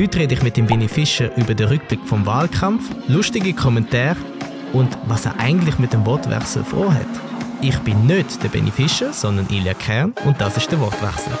Heute rede ich mit dem Benny Fischer über den Rückblick vom Wahlkampf, lustige Kommentare und was er eigentlich mit dem Wortwechsel vorhat. Ich bin nicht der Benny Fischer, sondern Ilja Kern und das ist der Wortwechsel.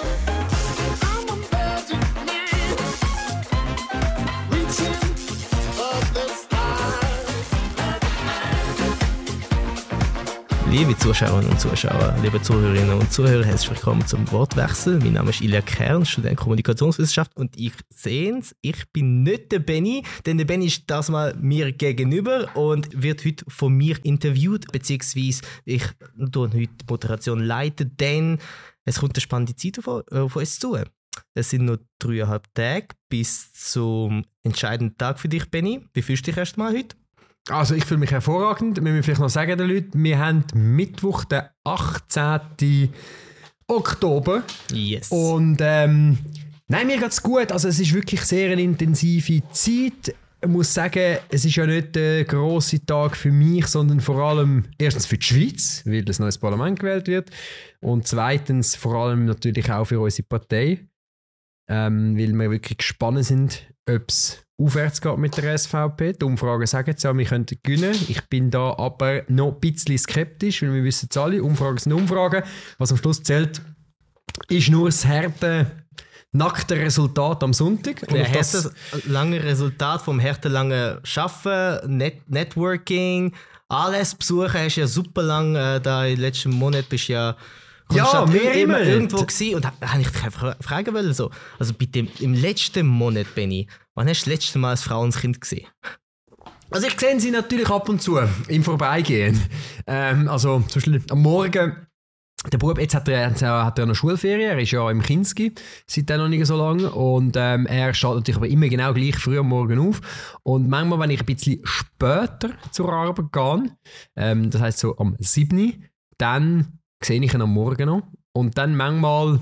Liebe Zuschauerinnen und Zuschauer, liebe Zuhörerinnen und Zuhörer, herzlich willkommen zum Wortwechsel. Mein Name ist Ilja Kern, Student Kommunikationswissenschaft und ich sehe es, ich bin nicht der Benny, denn der Benny ist das mal mir gegenüber und wird heute von mir interviewt, beziehungsweise ich tue heute die Moderation leiten, denn es kommt eine spannende Zeit auf, auf uns zu. Es sind noch dreieinhalb Tage bis zum entscheidenden Tag für dich, Benny. Wie fühlst du dich erst mal heute? Also ich fühle mich hervorragend. Wir müssen vielleicht noch sagen den Leuten, wir haben Mittwoch, den 18. Oktober. Yes. Und ähm, nein, mir geht es gut. Also es ist wirklich sehr eine intensive Zeit. Ich muss sagen, es ist ja nicht der große Tag für mich, sondern vor allem erstens für die Schweiz, weil das neues Parlament gewählt wird. Und zweitens vor allem natürlich auch für unsere Partei. Ähm, weil wir wirklich gespannt sind, ob es aufwärts geht mit der SVP. Die Umfragen sagen es ja, wir könnten gewinnen. Ich bin da aber noch ein bisschen skeptisch, weil wir wissen es alle, Umfragen sind Umfragen. Was am Schluss zählt, ist nur das harte, nackte Resultat am Sonntag. Und der das lange Resultat vom harten langen Arbeiten, Net Networking, alles besuchen, hast du ja super lang, äh, da im letzten Monat bist ja ja, mehr immer irgendwo gewesen und da habe ich dich einfach fragen wollen, so, also bitte im letzten Monat, Benny, wann hast du das letzte Mal ein Frauenskind gesehen? Also ich sehe sie natürlich ab und zu im Vorbeigehen. Ähm, also zum Beispiel am Morgen der Bub, jetzt hat er, hat er noch Schulferien, er ist ja im Kinski, seit noch nicht so lange. Und ähm, er steht natürlich aber immer genau gleich früh am Morgen auf. Und manchmal, wenn ich ein bisschen später zur Arbeit gehe, ähm, das heißt so am 7., dann sehe ich ihn am Morgen noch. Und dann manchmal,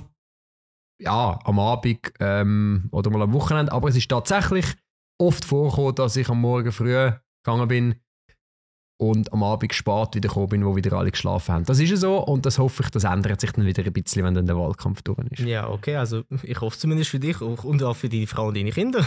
ja, am Abend ähm, oder mal am Wochenende. Aber es ist tatsächlich oft vorgekommen, dass ich am Morgen früh gegangen bin und am Abend spät wieder gekommen bin, wo wieder alle geschlafen haben. Das ist ja so und das hoffe ich, das ändert sich dann wieder ein bisschen, wenn dann der Wahlkampf durch ist. Ja, okay, also ich hoffe zumindest für dich und auch für die Frau und deine Kinder.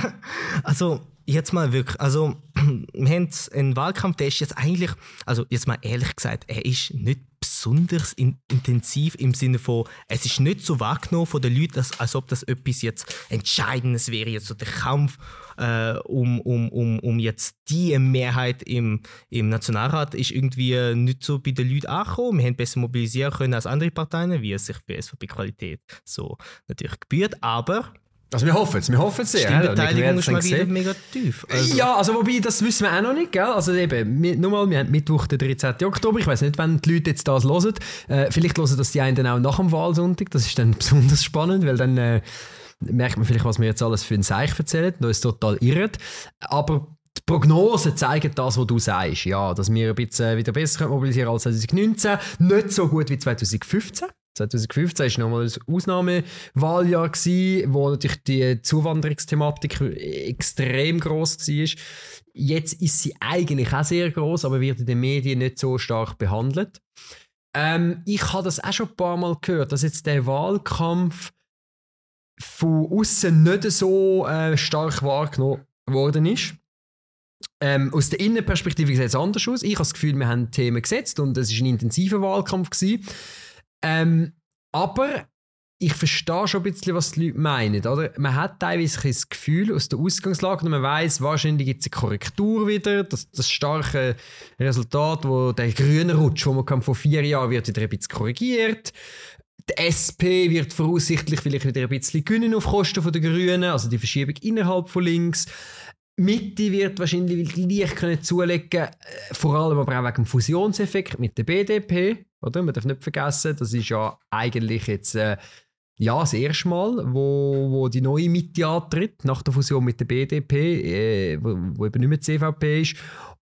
also jetzt mal wirklich, also wir haben einen Wahlkampf, der ist jetzt eigentlich, also jetzt mal ehrlich gesagt, er ist nicht besonders in, intensiv im Sinne von, es ist nicht so wahrgenommen von den Leuten, als, als ob das etwas jetzt Entscheidendes wäre, jetzt so der Kampf äh, um, um, um, um jetzt die Mehrheit im, im Nationalrat ist irgendwie nicht so bei den Leuten angekommen. Wir haben besser mobilisieren können als andere Parteien, wie es sich für SVP-Qualität so natürlich gebührt, aber also wir hoffen es, wir hoffen es sehr. Die Beteiligung ist mal wieder mega tief. Also. Ja, also wobei, das wissen wir auch noch nicht, gell? Also eben, wir, nochmal, wir haben Mittwoch, den 13. Oktober, ich weiß nicht, wenn die Leute jetzt das hören, äh, vielleicht hören das die einen dann auch nach dem Wahlsonntag, das ist dann besonders spannend, weil dann äh, merkt man vielleicht, was wir jetzt alles für ein Seich erzählen, da ist total irre. Aber die Prognosen zeigen das, was du sagst. Ja, dass wir ein bisschen wieder besser mobilisieren als 2019. Nicht so gut wie 2015. 2015 war nochmal ein Ausnahmewahljahr, gewesen, wo natürlich die Zuwanderungsthematik extrem groß war. Jetzt ist sie eigentlich auch sehr groß, aber wird in den Medien nicht so stark behandelt. Ähm, ich habe das auch schon ein paar Mal gehört, dass jetzt der Wahlkampf von außen nicht so äh, stark wahrgenommen worden ist. Ähm, aus der Innenperspektive sieht es anders aus. Ich habe das Gefühl, wir haben Themen gesetzt und es war ein intensiver Wahlkampf. Gewesen. Ähm, aber ich verstehe schon ein bisschen, was die Leute meinen. Oder? Man hat teilweise das Gefühl aus der Ausgangslage und man weiß, wahrscheinlich gibt es eine Korrektur wieder. Das, das starke Resultat, wo der grüne Rutsch, wo man vor vier Jahren wird wieder ein bisschen korrigiert. Die SP wird voraussichtlich vielleicht wieder ein bisschen gewinnen auf Kosten der Grünen, also die Verschiebung innerhalb von links. Mitte wird wahrscheinlich leicht können zulegen, äh, vor allem aber auch wegen dem Fusionseffekt mit der BDP. Oder? Man darf nicht vergessen, das ist ja eigentlich jetzt äh, ja, das erste Mal, wo, wo die neue Mitte antritt, nach der Fusion mit der BDP, äh, wo, wo eben nicht mehr CVP ist.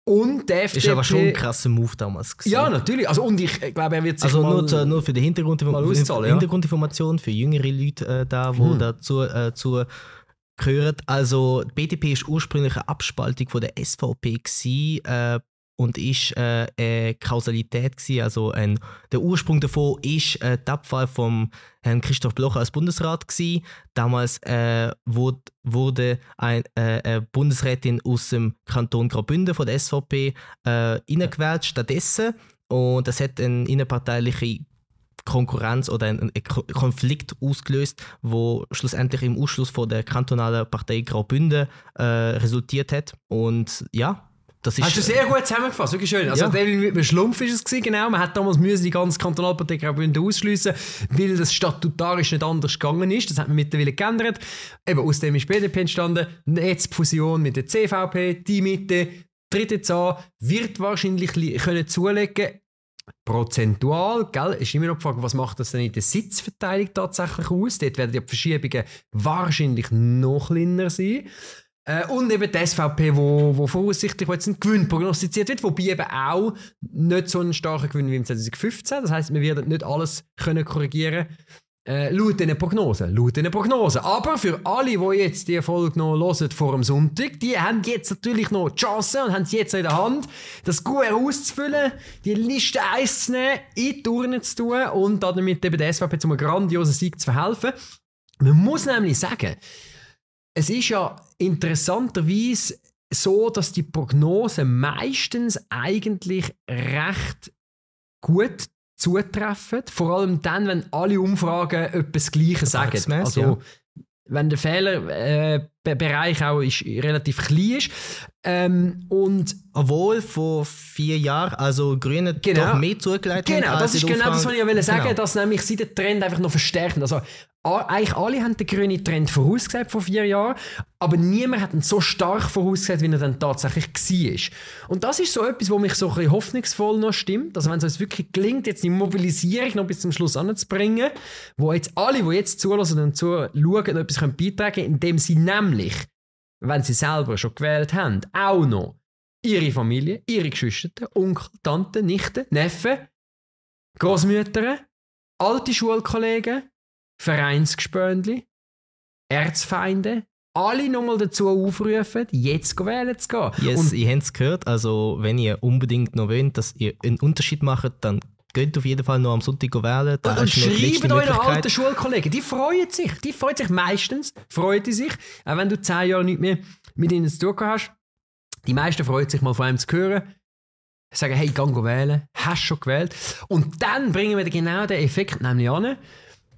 Und der FDP... Ist aber schon ein krasser Move damals gewesen. Ja, natürlich. Also, und ich glaube, er wird sich Also nur, zu, nur für die Hintergrundinformation, ja. Hintergrundinformation für jüngere Leute äh, da, die hm. dazu äh, zu gehören. Also die BDP ist ursprünglich eine Abspaltung von der SVP gewesen, äh, und ist äh, eine Kausalität gewesen. Also ein, der Ursprung davon ist äh, die Abwahl von Herrn Christoph Blocher als Bundesrat gewesen. Damals äh, wurde, wurde ein, äh, eine Bundesrätin aus dem Kanton Graubünden von der SVP äh, reingewählt stattdessen und das hat eine innenparteiliche Konkurrenz oder einen Konflikt ausgelöst, wo schlussendlich im Ausschluss von der kantonalen Partei Graubünden äh, resultiert hat. Und ja, das ist, Hast du sehr gut zusammengefasst, wirklich schön. Also, ja. mit einem Schlumpf ist es gewesen, genau. Man hat damals müssen die ganze Kantonalpartei ausschliessen, weil das statutarisch nicht anders gegangen ist. Das hat man mittlerweile geändert. Eben aus dem ist BDP entstanden. Jetzt die Fusion mit der CVP, die Mitte, tritt jetzt an, wird wahrscheinlich können zulegen prozentual, gell, ist immer noch die Frage, was macht das denn in der Sitzverteilung tatsächlich aus? Dort werden die Verschiebungen wahrscheinlich noch kleiner sein. Äh, und eben die SVP, wo, wo voraussichtlich jetzt ein Gewinn prognostiziert wird, wobei eben auch nicht so einen starken Gewinn wie im 2015. Das heißt, wir werden nicht alles können korrigieren äh, laut diesen Prognosen. Laut diesen Prognosen. Aber für alle, die jetzt die Folge noch hören vor dem Sonntag, die haben jetzt natürlich noch die Chance und haben es jetzt in der Hand, das gut auszufüllen, die Liste einzunehmen, in die Turnen zu tun und damit eben der SVP zum grandiosen Sieg zu verhelfen. Man muss nämlich sagen, es ist ja interessanterweise so, dass die Prognosen meistens eigentlich recht gut zutreffen. Vor allem dann, wenn alle Umfragen etwas Gleiches sagen. Also, ja. wenn der Fehlerbereich äh, auch ist, relativ klein ist. Ähm, und Obwohl vor vier Jahren, also Grüne genau, doch mehr zugeleitet Genau, das ist genau das, was ich ja sagen genau. dass nämlich sie den Trend einfach noch verstärken. Also eigentlich alle haben den grünen Trend vorausgesagt vor vier Jahren, aber niemand hat ihn so stark vorausgesagt, wie er dann tatsächlich war. Und das ist so etwas, was mich so ein bisschen hoffnungsvoll noch stimmt. Also wenn es uns wirklich gelingt, jetzt die Mobilisierung noch bis zum Schluss anzubringen, wo jetzt alle, die jetzt zulassen und zuschauen, etwas beitragen können, indem sie nämlich, wenn sie selber schon gewählt haben, auch noch ihre Familie, ihre Geschwister, Onkel, Tante, Nichten, Neffen, Großmütter, alte Schulkollegen, Vereinsgespöndli, Erzfeinde, alle nochmal dazu aufrufen, jetzt wählen zu gehen. Yes, und ihr habt es gehört, also wenn ihr unbedingt noch wollt, dass ihr einen Unterschied macht, dann geht auf jeden Fall noch am Sonntag wählen. Da und, schreibt euren alten Schulkollegen, die freuen sich, die freuen sich meistens, freuen die sich, auch wenn du zehn Jahre nicht mehr mit ihnen zu tun hast. Die meisten freuen sich mal von einem zu hören, sagen, hey, gang wählen, hast schon gewählt. Und dann bringen wir genau den Effekt nämlich an,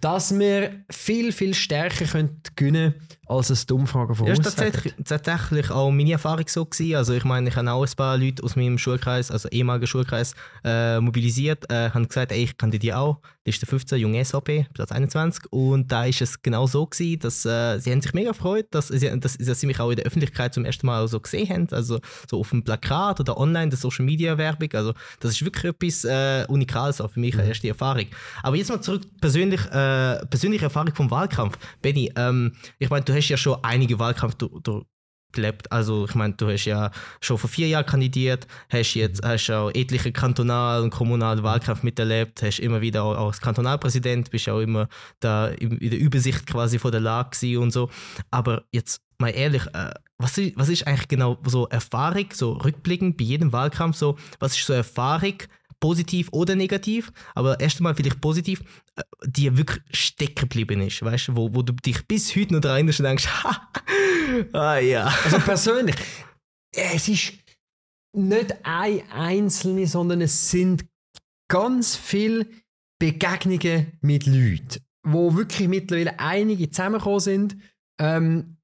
dass wir viel, viel stärker können gewinnen können, als es die Umfragen voraussagen. Ja, war tatsächlich, tatsächlich auch meine Erfahrung so. Gewesen. Also ich meine, ich habe auch ein paar Leute aus meinem Schulkreis, also ehemaligen Schulkreis, äh, mobilisiert, äh, haben gesagt, ey, ich kandidiere auch. Das ist der 15 junge SAP, Platz 21. Und da ist es genau so gewesen, dass äh, sie haben sich mega gefreut, dass, dass, dass, sie mich auch in der Öffentlichkeit zum ersten Mal so gesehen haben. Also so auf dem Plakat oder online, der Social Media Werbung. Also das ist wirklich etwas äh, Unikales auch für mich, eine mhm. erste Erfahrung. Aber jetzt mal zurück persönlich, äh, persönliche Erfahrung vom Wahlkampf. Benny, ähm, ich meine, du hast ja schon einige Wahlkampf gelebt. Also ich meine, du hast ja schon vor vier Jahren kandidiert, hast jetzt hast auch etliche kantonal- und kommunale Wahlkämpfe miterlebt, hast immer wieder auch als Kantonalpräsident, bist auch immer da in der Übersicht quasi von der Lage und so. Aber jetzt mal ehrlich, äh, was, ist, was ist eigentlich genau so Erfahrung, so rückblickend bei jedem Wahlkampf, so, was ist so Erfahrung, positiv oder negativ, aber erst einmal vielleicht positiv, äh, die wirklich stecken geblieben ist, weißt du, wo, wo du dich bis heute noch dran und denkst, ah ja. Also persönlich, es ist nicht ein einzelne, sondern es sind ganz viele Begegnungen mit Leuten, wo wirklich mittlerweile einige zusammengekommen sind. Ähm,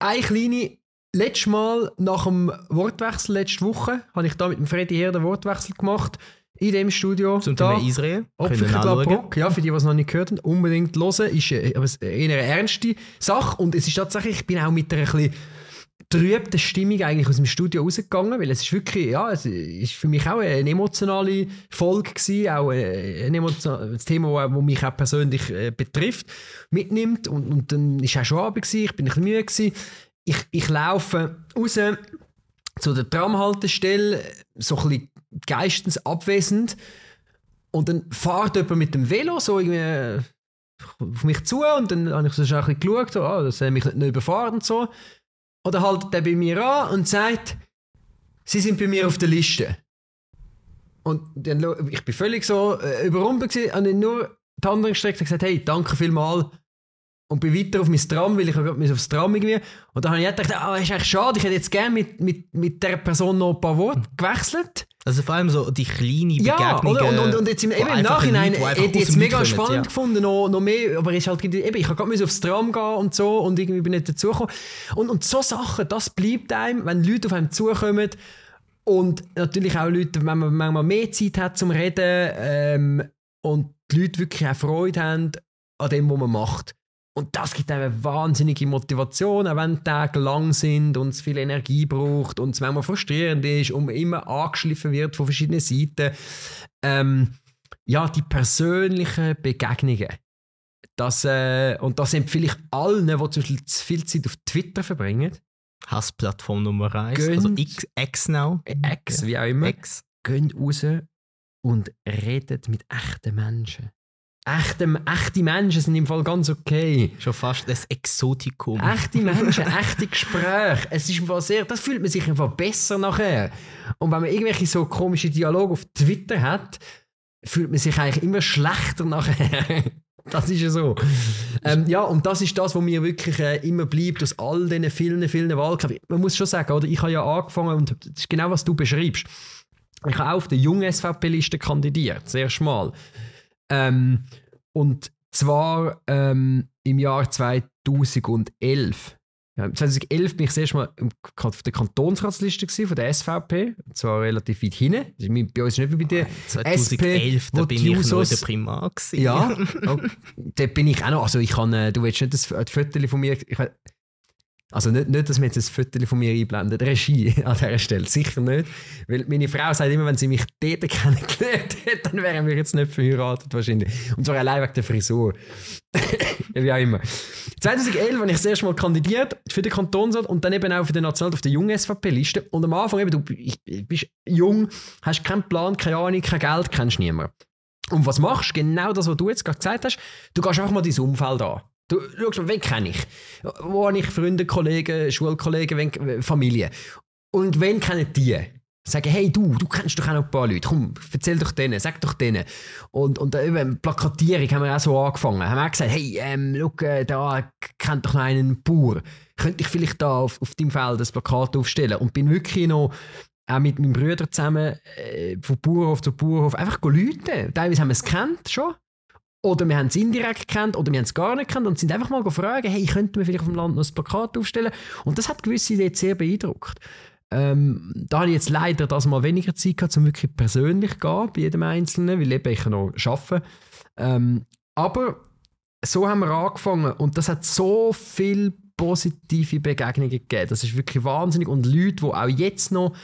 eine kleine Letztes Mal nach dem Wortwechsel letzte Woche habe ich da mit dem Freddy her den Wortwechsel gemacht in dem Studio. Zum Thema Israel. Opferkabrock, ja, für die, die es noch nicht gehört haben, unbedingt hören. Ist äh, eine ernste Sache und es ist tatsächlich, ich bin auch mit einer ein trübten Stimmung eigentlich aus dem Studio rausgegangen, weil es ist wirklich, ja, es ist für mich auch eine emotionale Folge gewesen, auch ein, ein Thema, das mich auch persönlich äh, betrifft, mitnimmt und, und dann war auch schon Abend gewesen, ich bin ein bisschen müde gewesen. Ich, ich laufe raus zu der Tramhaltestelle, so ein bisschen geistens abwesend. Und dann fährt jemand mit dem Velo so irgendwie auf mich zu und dann habe ich so ein bisschen geschaut, so, oh, dass er mich nicht überfahren und so. Oder haltet er bei mir an und sagt, Sie sind bei mir auf der Liste. Und dann, ich bin völlig so äh, überrumpelt gewesen, und dann nur die Hand gestreckt und gesagt, hey, danke vielmals. Und bin weiter auf mein Tram, weil ich gerade aufs Tram irgendwie. Und dann habe ich gedacht, ah, ist eigentlich schade, ich hätte jetzt gerne mit, mit, mit dieser Person noch ein paar Worte gewechselt. Also vor allem so die kleinen Ja, Begegnungen. oder? Und, und, und jetzt im, eben im Nachhinein hätte ich jetzt dem mega kommen, spannend ja. gefunden, noch, noch mehr, aber ist halt, eben, ich habe gerade aufs Tram gehen und so und irgendwie bin ich nicht dazugekommen. Und, und so Sachen, das bleibt einem, wenn Leute auf einem zukommen und natürlich auch Leute, wenn man manchmal mehr Zeit hat zum Reden ähm, und die Leute wirklich auch Freude haben an dem, was man macht. Und das gibt eine wahnsinnige Motivation, auch wenn die Tage lang sind und es viel Energie braucht und es manchmal frustrierend ist und man immer angeschliffen wird von verschiedenen Seiten. Ähm, ja, die persönlichen Begegnungen. Das, äh, und das empfehle ich allen, die zum Beispiel zu viel Zeit auf Twitter verbringen. Hassplattform Nummer 1. Gönnt- Also X, X now. Ex, wie auch immer. X. Geht raus und redet mit echten Menschen. Echte, echte Menschen sind im Fall ganz okay. Schon fast das Exotikum. Echte Menschen, echte Gespräche. Es ist im Fall sehr, das fühlt man sich einfach besser nachher. Und wenn man irgendwelche so komische Dialoge auf Twitter hat, fühlt man sich eigentlich immer schlechter nachher. Das ist ja so. Ähm, ja, und das ist das, was mir wirklich äh, immer bleibt aus all diesen vielen, vielen Wahlkämpfen. Man muss schon sagen, oder? ich habe ja angefangen, und das ist genau, was du beschreibst. Ich habe auch auf der jungen SVP-Liste kandidiert, sehr schmal. Ähm, und zwar ähm, im Jahr 2011. Ja, 2011 bin ich das erste Mal auf der Kantonsratsliste gewesen, von der SVP. Und zwar relativ weit hinten. Bei uns ist nicht wie bei der 2011, da wo bin ich noch in der Primar gewesen. ja, oh, dort bin ich auch noch. Also ich kann, äh, du willst nicht das Foto von mir. Ich, also nicht, nicht, dass wir jetzt ein Foto von mir einblenden. Regie an dieser Stelle. Sicher nicht. Weil meine Frau sagt immer, wenn sie mich dort kennengelernt hat, dann wären wir jetzt nicht verheiratet wahrscheinlich. Und zwar allein wegen der Frisur. Wie auch immer. 2011 habe ich das erste Mal kandidiert für den Kantonsrat und dann eben auch für den National auf der jungen SVP-Liste. Und am Anfang eben, du bist jung, hast keinen Plan, keine Ahnung, kein Geld, kennst niemanden. Und was machst du? Genau das, was du jetzt gerade gesagt hast. Du gehst einfach mal dein Umfeld an. Du schaust mal, wen kenne ich? Wo habe ich Freunde, Kollegen, Schulkollegen, wen, Familie? Und wen kennen die? Sagen, hey du, du kennst doch auch noch ein paar Leute. Komm, erzähl doch denen, sag doch denen. Und, und äh, eben, Plakatierung haben wir auch so angefangen. Haben auch gesagt, hey, ähm, schau, äh, da kennt doch noch einen Bauer. Könnte ich vielleicht da auf, auf deinem Feld das Plakat aufstellen? Und bin wirklich noch auch mit meinem Bruder zusammen äh, von Bauernhof zu Bauernhof einfach Leute. Teilweise haben wir es kennt schon. Oder wir haben es indirekt kennt oder wir haben es gar nicht kennt und sind einfach mal gefragt, hey, könnten wir vielleicht auf dem Land noch ein Plakat aufstellen? Und das hat gewisse jetzt sehr beeindruckt. Ähm, da habe ich jetzt leider das mal weniger Zeit gehabt, um wirklich persönlich zu gehen, bei jedem Einzelnen, weil eben ich noch arbeite. Ähm, aber so haben wir angefangen und das hat so viel positive Begegnungen gegeben. Das ist wirklich wahnsinnig und Leute, die auch jetzt noch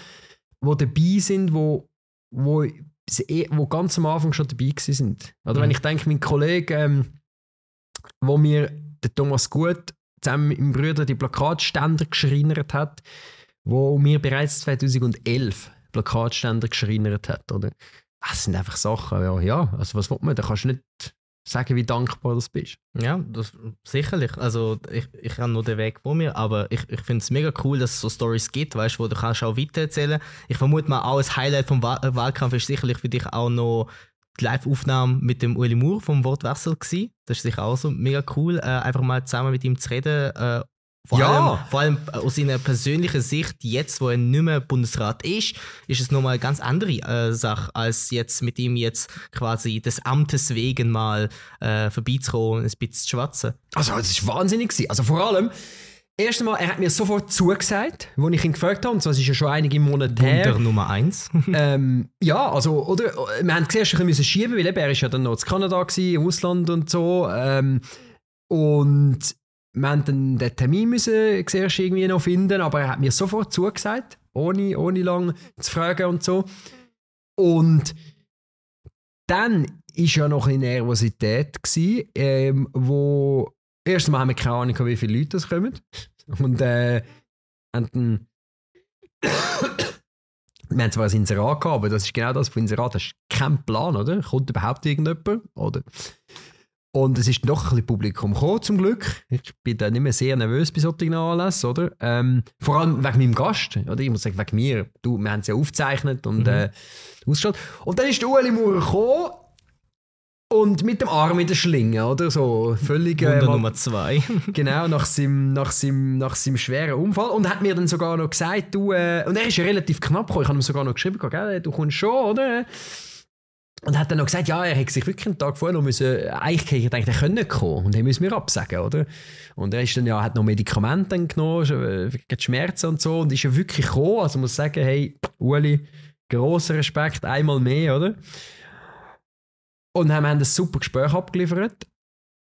wo dabei sind, wo, wo, wo ganz am Anfang schon dabei sind. Oder Mhm. wenn ich denke, mein Kollege, ähm, wo mir der Thomas Gut zusammen mit meinem Bruder die Plakatständer geschreinert hat, wo mir bereits 2011 Plakatständer geschreinert hat, oder? Das sind einfach Sachen, ja, ja also was will man, da kannst du nicht sagen, wie dankbar du bist. Ja, das, sicherlich. Also ich, ich habe nur den Weg vor mir, aber ich, ich finde es mega cool, dass es so Stories gibt, weißt, wo du kannst auch weitererzählen. Ich vermute mal, auch ein Highlight vom Wahl Wahlkampf ist sicherlich für dich auch noch die Live-Aufnahme mit dem Ueli Moore vom Wortwechsel gewesen. Das ist sicher auch so mega cool, äh, einfach mal zusammen mit ihm zu reden. Äh, vor, Ja. allem, vor allem äh, aus seiner persönlichen Sicht, jetzt, wo er nicht mehr Bundesrat ist, ist es nochmal eine ganz andere äh, Sache, als jetzt mit ihm jetzt quasi des Amtes wegen mal äh, vorbeizukommen und ein bisschen zu schwatzen. Also, es war wahnsinnig. Gewesen. Also, vor allem, erst einmal, er hat mir sofort zugesagt, als ich ihn gefragt habe, und zwar ist ja schon einige Monate her. Wunder Nummer eins. ähm, ja, also, oder? Wir haben zuerst ein bisschen schieben, weil eben, er ist ja dann noch in Kanada, gewesen, im Ausland und so. Ähm, und wir haben dann den Termin müssen zuerst irgendwie noch finden, aber er hat mir sofort zugesagt, ohne, ohne lang zu fragen und so. Und dann ist ja noch eine Nervosität gewesen, ähm, wo erstmal haben wir keine Ahnung, wie viele Leute das kommen. Und äh, haben dann wir haben zwar ein Inserat gehabt, aber das ist genau das von Inserat, das ist kein Plan, oder? Kommt überhaupt irgendjemand? Oder? Und es ist doch ein bisschen Publikum gekommen, zum Glück. Ich bin da nicht mehr sehr nervös bei solchen Anlässen, oder? Ähm, vor allem wegen meinem Gast, oder? Ich muss sagen, wegen mir. Du, wir haben es ja aufgezeichnet und Mhm. äh, ausgestellt. Und dann ist der Ueli Maurer gekommen und mit dem Arm in der Schlinge, oder? So völlig... äh, Wunder Nummer zwei. Genau, nach seinem, nach, seinem, nach seinem schweren Unfall. Und hat mir dann sogar noch gesagt, du, äh, und er ist ja relativ knapp gekommen, ich habe ihm sogar noch geschrieben, gell, du kommst schon, oder? Und hat dann noch gesagt, ja, er hätte sich wirklich einen Tag vorher noch müssen, eigentlich hätte ich gedacht, er könnte nicht kommen. Und er müssen wir absagen, oder? Und er ist dann ja, hat noch Medikamente genommen, äh, Schmerzen und so, und ist ja wirklich gekommen. Also muss sagen, hey, Uli, grosser Respekt, einmal mehr, oder? Und wir haben ein super Gespräch abgeliefert.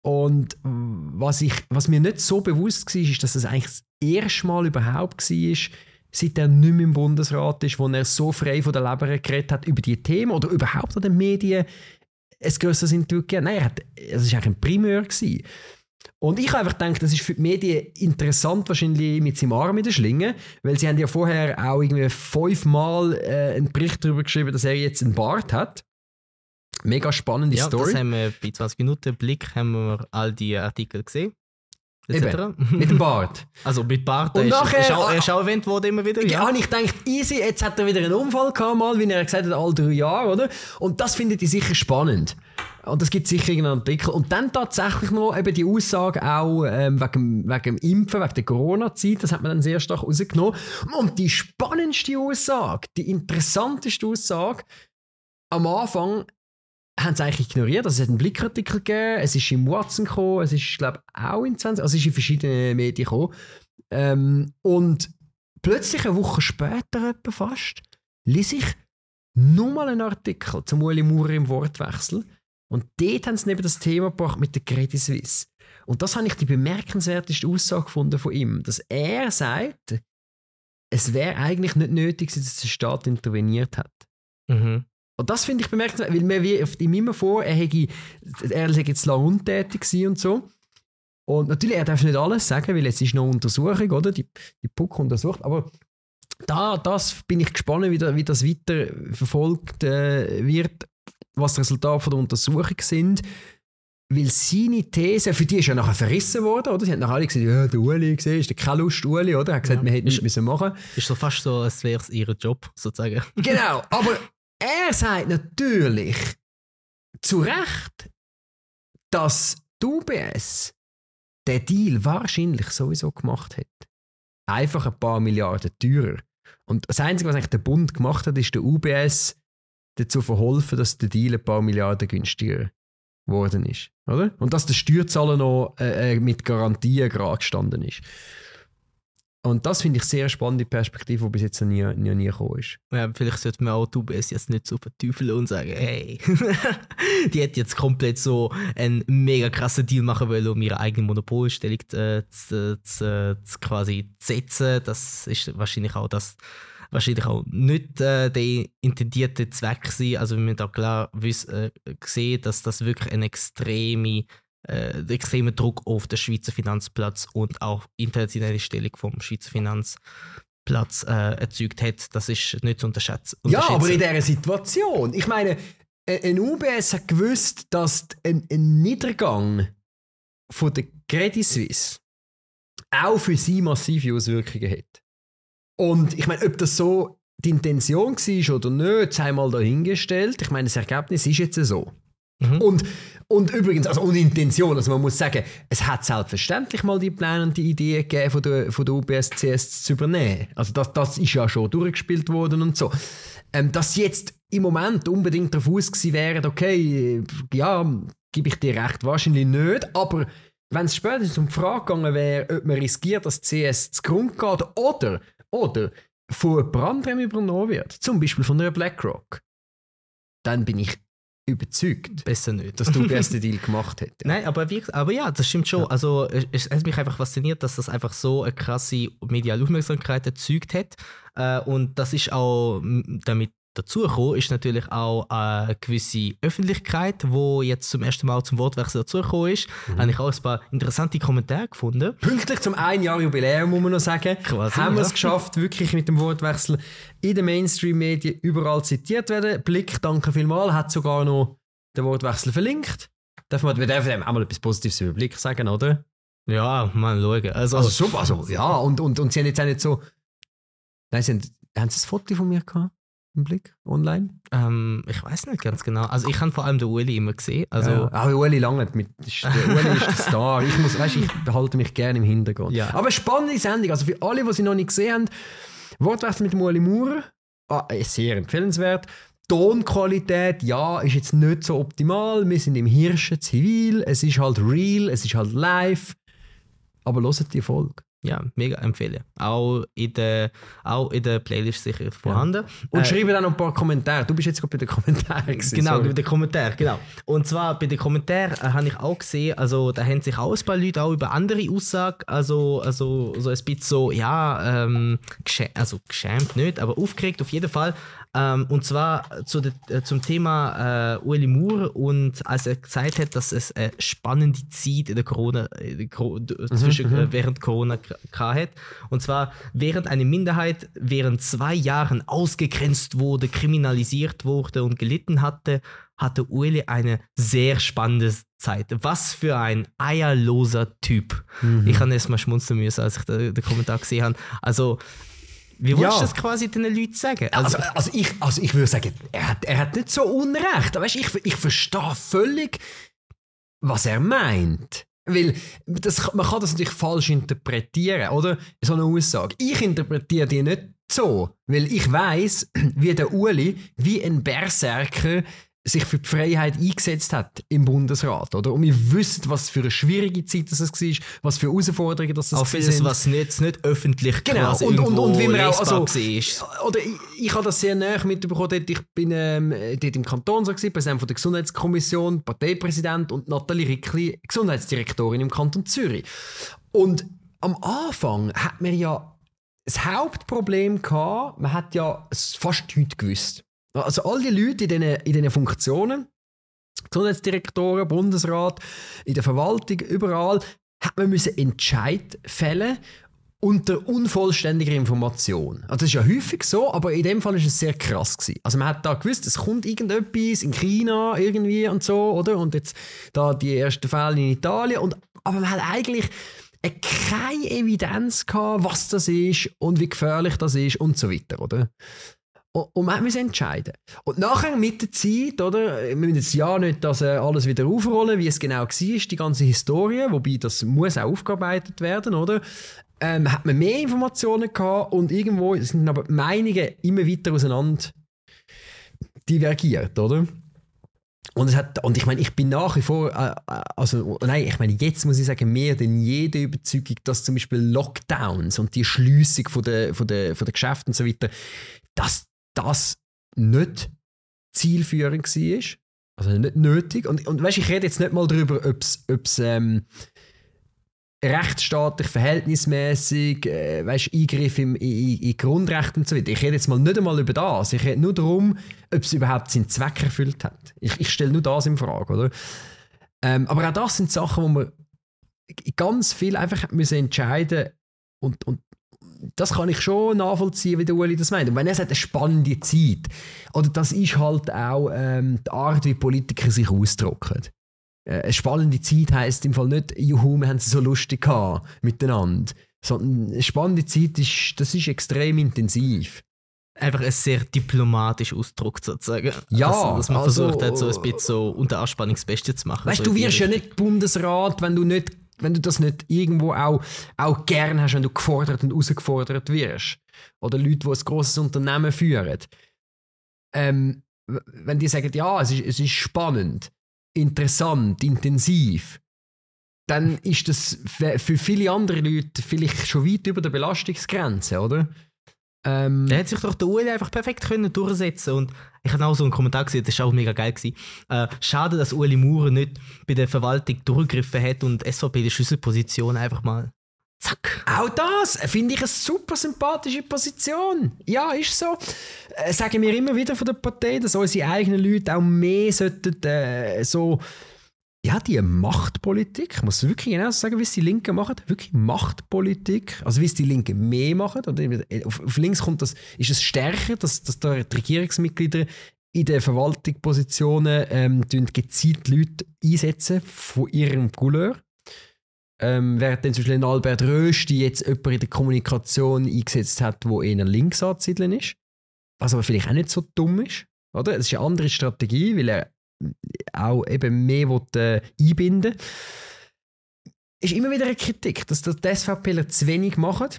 Und was, ich, was mir nicht so bewusst war, ist, dass es eigentlich das erste Mal überhaupt war, seit er nicht mehr im Bundesrat ist, wo er so frei von der Leber geredet hat über die Themen oder überhaupt an den Medien ein grösseres Interview gegeben. Nein, er hat, es war eigentlich ein Primär. Gewesen. Und ich habe einfach gedacht, das ist für die Medien interessant, wahrscheinlich mit seinem Arm in der Schlinge, weil sie haben ja vorher auch irgendwie fünfmal äh, einen Bericht darüber geschrieben, dass er jetzt einen Bart hat. Mega spannende Ja, Story. das haben wir bei 20 Minuten Blick haben wir all die Artikel gesehen. Mit dem Bart. Also mit Bart, Und ist, nachher- ist auch, er ist auch erwähnt worden immer wieder. Ja, Ja. und ich dachte, easy, jetzt hat er wieder einen Unfall gehabt, mal, wie er gesagt hat, alle drei Jahre, oder? Und das findet ich sicher spannend. Und es gibt sicher irgendeinen Artikel. Und dann tatsächlich noch eben die Aussage auch ähm, wegen, wegen dem Impfen, wegen der Corona-Zeit, das hat man dann sehr stark rausgenommen. Und die spannendste Aussage, die interessanteste Aussage, am Anfang haben sie eigentlich ignoriert. Also es hat einen Blickartikel gegeben, es ist im Watson gekommen, es ist, glaube ich, auch in 20, also es ist in verschiedenen Medien gekommen. Ähm, und plötzlich eine Woche später etwa fast, lese ich nochmal einen Artikel zum Uli Maurer im Wortwechsel. Und dort haben sie neben das Thema gebracht mit der Credit Suisse. Und das habe ich die bemerkenswerteste Aussage gefunden von ihm, dass er sagt, es wäre eigentlich nicht nötig, dass der Staat interveniert hat. Mhm. Und das finde ich bemerkenswert, weil mir wirft ihm immer vor, er, hätte, er sei jetzt lange untätig gewesen und so. Und natürlich, er darf nicht alles sagen, weil jetzt ist noch Untersuchung, oder? Die, die PUC untersucht. Aber da das bin ich gespannt, wie, da, wie das weiter verfolgt äh, wird, was die Resultate von der Untersuchung sind. Weil seine These, für die ist ja nachher verrissen worden, oder? Sie haben nachher alle gesagt, ja, der Uli, siehst du, keine Lust, Uli, oder? Er hat gesagt, Ja. wir hätten nichts müssen machen Ist so fast so, als wäre es ihr Job, sozusagen. Genau, aber er sagt natürlich zu Recht, dass die UBS den Deal wahrscheinlich sowieso gemacht hat. Einfach ein paar Milliarden teurer. Und das Einzige, was eigentlich der Bund gemacht hat, ist der UBS dazu verholfen, dass der Deal ein paar Milliarden günstiger geworden ist. Oder? Und dass der Steuerzahler noch äh, äh, mit Garantien gerade gestanden ist. Und das finde ich sehr spannende Perspektive, die bis jetzt noch nie, nie, nie gekommen ist. Ja, vielleicht sollte man auch UBS jetzt nicht so verteufeln und sagen, hey, die hat jetzt komplett so einen mega krassen Deal machen wollen, um ihre eigene Monopolstellung äh, zu, zu, zu quasi zu setzen. Das ist wahrscheinlich auch das wahrscheinlich auch nicht äh, der intendierte Zweck sein. Also wir müssen da klar wiss, äh, sehen, dass das wirklich ein extreme äh, der extreme Druck auf den Schweizer Finanzplatz und auch internationale Stellung vom Schweizer Finanzplatz äh, erzeugt hat. Das ist nicht zu unterschätzen. Ja, aber in dieser Situation. Ich meine, äh, ein UBS hat gewusst, dass ein, ein Niedergang von der Credit Suisse auch für sie massive Auswirkungen hat. Und ich meine, ob das so die Intention war oder nicht, sei mal dahingestellt. Ich meine, das Ergebnis ist jetzt so. Mhm. Und, und übrigens, also ohne Intention, also man muss sagen, es hat selbstverständlich mal die Pläne und die Ideen gegeben, von der, von der UBS CS zu übernehmen. Also das, das ist ja schon durchgespielt worden und so. Ähm, dass jetzt im Moment unbedingt darauf aus gewesen wären, okay, ja, gebe ich dir recht, wahrscheinlich nicht, aber wenn es später um die Frage gegangen wäre, ob man riskiert, dass CS zugrunde geht oder, oder von jemand anderem übernommen wird, zum Beispiel von einer BlackRock, dann bin ich überzeugt, Besser nicht. dass du den Deal gemacht hättest. Nein, aber, wie, aber ja, das stimmt schon. Also, es, hat mich einfach fasziniert, dass das einfach so eine krasse mediale Aufmerksamkeit erzeugt hat. Äh, und das ist auch damit dazu gekommen, ist natürlich auch eine gewisse Öffentlichkeit, wo jetzt zum ersten Mal zum Wortwechsel dazugekommen ist. Mhm. Habe ich auch ein paar interessante Kommentare gefunden. Pünktlich zum ein Jahr Jubiläum, muss man noch sagen, Quasi, haben wir ja. es geschafft, wirklich mit dem Wortwechsel in den Mainstream-Medien überall zitiert werden. Blick, danke vielmals, hat sogar noch den Wortwechsel verlinkt. Darf man, wir dürfen auch mal etwas Positives über Blick sagen, oder? Ja, mal schauen. Also, Also super, also ja, und, und, und sie haben jetzt auch nicht so. Nein, sie haben, haben sie ein Foto von mir gehabt? Im Blick? Online? ähm, ich weiß nicht ganz genau. Also ich habe vor allem den Uli immer gesehen. Also ja. Auch Ueli Lange, mit, der Ueli ist der Star. Ich, muss, weißt, ich behalte mich gerne im Hintergrund. Ja. Aber spannende Sendung. Also für alle, die sie noch nicht gesehen haben, Wortwechsel mit dem Ueli Maurer, ah, eh, sehr empfehlenswert. Tonqualität, ja, ist jetzt nicht so optimal. Wir sind im Hirschen zivil. Es ist halt real, es ist halt live. Aber hört die Folge. Ja, mega empfehlen. Auch in der, auch in der Playlist sicher vorhanden. Und Äh, schreibe dann noch ein paar Kommentare. Du bist jetzt gerade bei den Kommentaren. gewesen, Genau, sorry. bei den Kommentaren, genau. Und zwar bei den Kommentaren äh, habe ich auch gesehen, also da haben sich auch ein paar Leute auch über andere Aussagen, also, also so ein bisschen so, ja, ähm, geschä also geschämt nicht, aber aufgeregt auf jeden Fall. Ähm, und zwar zu de, äh, zum Thema äh, Ueli Moore und als er gesagt hat, dass es eine spannende Zeit in der Corona, in der Coro- d- zwischen, äh, während Corona k- gehabt hat. Und zwar während eine Minderheit während zwei Jahren ausgegrenzt wurde, kriminalisiert wurde und gelitten hatte, hatte Ueli eine sehr spannende Zeit. Was für ein eierloser Typ. Ich habe erst mal schmunzeln müssen, als ich den, den Kommentar gesehen habe. Also, wie willst Ja. du das quasi den Leuten sagen? Also, also, ich, also ich würde sagen, er hat, er hat nicht so Unrecht. Weißt, ich, ich verstehe völlig, was er meint. Weil das, man kann das natürlich falsch interpretieren, oder? So eine Aussage. Ich interpretiere die nicht so, weil ich weiß, wie der Uli, wie ein Berserker, sich für die Freiheit eingesetzt hat im Bundesrat, oder? Und wir wissen, was für eine schwierige Zeit das war, was für Herausforderungen das auch gewesen vieles, was nicht, nicht öffentlich Genau, und- und- und wie man auch- also- war. Oder ich, ich habe das sehr näher mitbekommen. Dort, ich bin ähm, dort im Kanton so gewesen, Präsident von der Gesundheitskommission, Parteipräsident und Nathalie Rickli, Gesundheitsdirektorin im Kanton Zürich. Und am Anfang hat man ja das Hauptproblem gehabt, man hat ja fast nichts gewusst. Also all die Leute in diesen, in diesen Funktionen, Gesundheitsdirektoren, Bundesrat, in der Verwaltung, überall, hat man müssen Entscheid fällen unter unvollständiger Information. Also das ist ja häufig so, aber in dem Fall ist es sehr krass gewesen. Also man hat da gewusst, es kommt irgendetwas in China irgendwie und so, oder? Und jetzt da die ersten Fälle in Italien und aber man hat eigentlich keine Evidenz gehabt, was das ist und wie gefährlich das ist und so weiter, oder? Und man muss entscheiden. Und nachher mit der Zeit, oder, wir müssen jetzt ja nicht das äh, alles wieder aufrollen, wie es genau war, die ganze Historie, wobei das muss auch aufgearbeitet werden, oder? Ähm, hat man mehr Informationen gehabt und irgendwo sind aber die Meinungen immer weiter auseinander divergiert, oder? Und, es hat, und ich meine, ich bin nach wie vor, äh, äh, also nein, ich meine, jetzt muss ich sagen, mehr denn je der Überzeugung, dass zum Beispiel Lockdowns und die Schliessung von der, von der, von der Geschäfte und so weiter, dass das nicht zielführend war. Also nicht nötig. Und, und weißt, ich rede jetzt nicht mal darüber, ob es ähm, rechtsstaatlich, verhältnismäßig, äh, weißt, Eingriff im, in, in Grundrechte und so weiter. Ich rede jetzt mal nicht einmal über das. Ich rede nur darum, ob es überhaupt seinen Zweck erfüllt hat. Ich, ich stelle nur das in Frage, oder? Ähm, aber auch das sind Sachen, wo man ganz viel einfach müssen entscheiden und, und das kann ich schon nachvollziehen, wie der Uli das meint. Und wenn er sagt, eine spannende Zeit, oder das ist halt auch ähm, die Art, wie Politiker sich ausdrücken. Äh, eine spannende Zeit heisst im Fall nicht, juhu, wir haben es so lustig gehabt miteinander. Sondern eine spannende Zeit ist, das ist extrem intensiv. Einfach ein sehr diplomatisch Ausdruck sozusagen. Ja, also, dass man also- versucht hat, so ein bisschen so unter Anspannung das Beste zu machen. Weißt so du, wirst ja nicht Bundesrat, wenn du nicht wenn du das nicht irgendwo auch, auch gern hast, wenn du gefordert und herausgefordert wirst. Oder Leute, die ein grosses Unternehmen führen. Ähm, wenn die sagen, ja, es ist, es ist spannend, interessant, intensiv, dann ist das für viele andere Leute vielleicht schon weit über der Belastungsgrenze, oder? Ähm, Der hat sich doch der Ueli einfach perfekt können durchsetzen und ich habe auch so einen Kommentar gesehen, das war auch mega geil. Gewesen. Äh, schade, dass Ueli Maurer nicht bei der Verwaltung durchgegriffen hat und SVP die Schlüsselposition einfach mal zack. Auch das finde ich eine super sympathische Position. Ja, ist so. Äh, sagen wir immer wieder von der Partei, dass unsere eigenen Leute auch mehr sollten, äh, so ja, die Machtpolitik, ich muss wirklich genau sagen, wie es die Linken machen, wirklich Machtpolitik, also wie es die Linken mehr machen. Oder auf, auf links kommt das, ist es stärker, dass, dass da die Regierungsmitglieder in den Verwaltungspositionen ähm, gezielt Leute einsetzen von ihrem Couleur. Ähm, während dann zum Beispiel Albert Rösti jetzt jemanden in der Kommunikation eingesetzt hat, wo eher links anzusiedeln ist. Was aber vielleicht auch nicht so dumm ist. Oder? Es ist eine andere Strategie, weil er auch eben mehr will, äh, einbinden will. Ist immer wieder eine Kritik, dass die SVP zu wenig machen.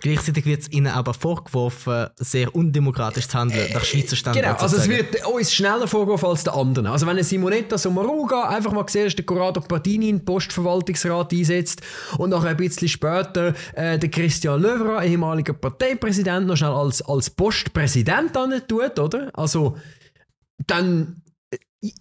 Gleichzeitig wird es ihnen aber vorgeworfen, sehr undemokratisch zu handeln, nach Schweizer Standards. Genau, also es wird uns schneller vorgeworfen als den anderen. Also wenn eine Simonetta Sommaruga einfach mal siehst, der Corrado Pardini in den Postverwaltungsrat einsetzt und nachher ein bisschen später äh, der Christian Löwra, ehemaliger Parteipräsident, noch schnell als, als Postpräsident tut, oder? Also dann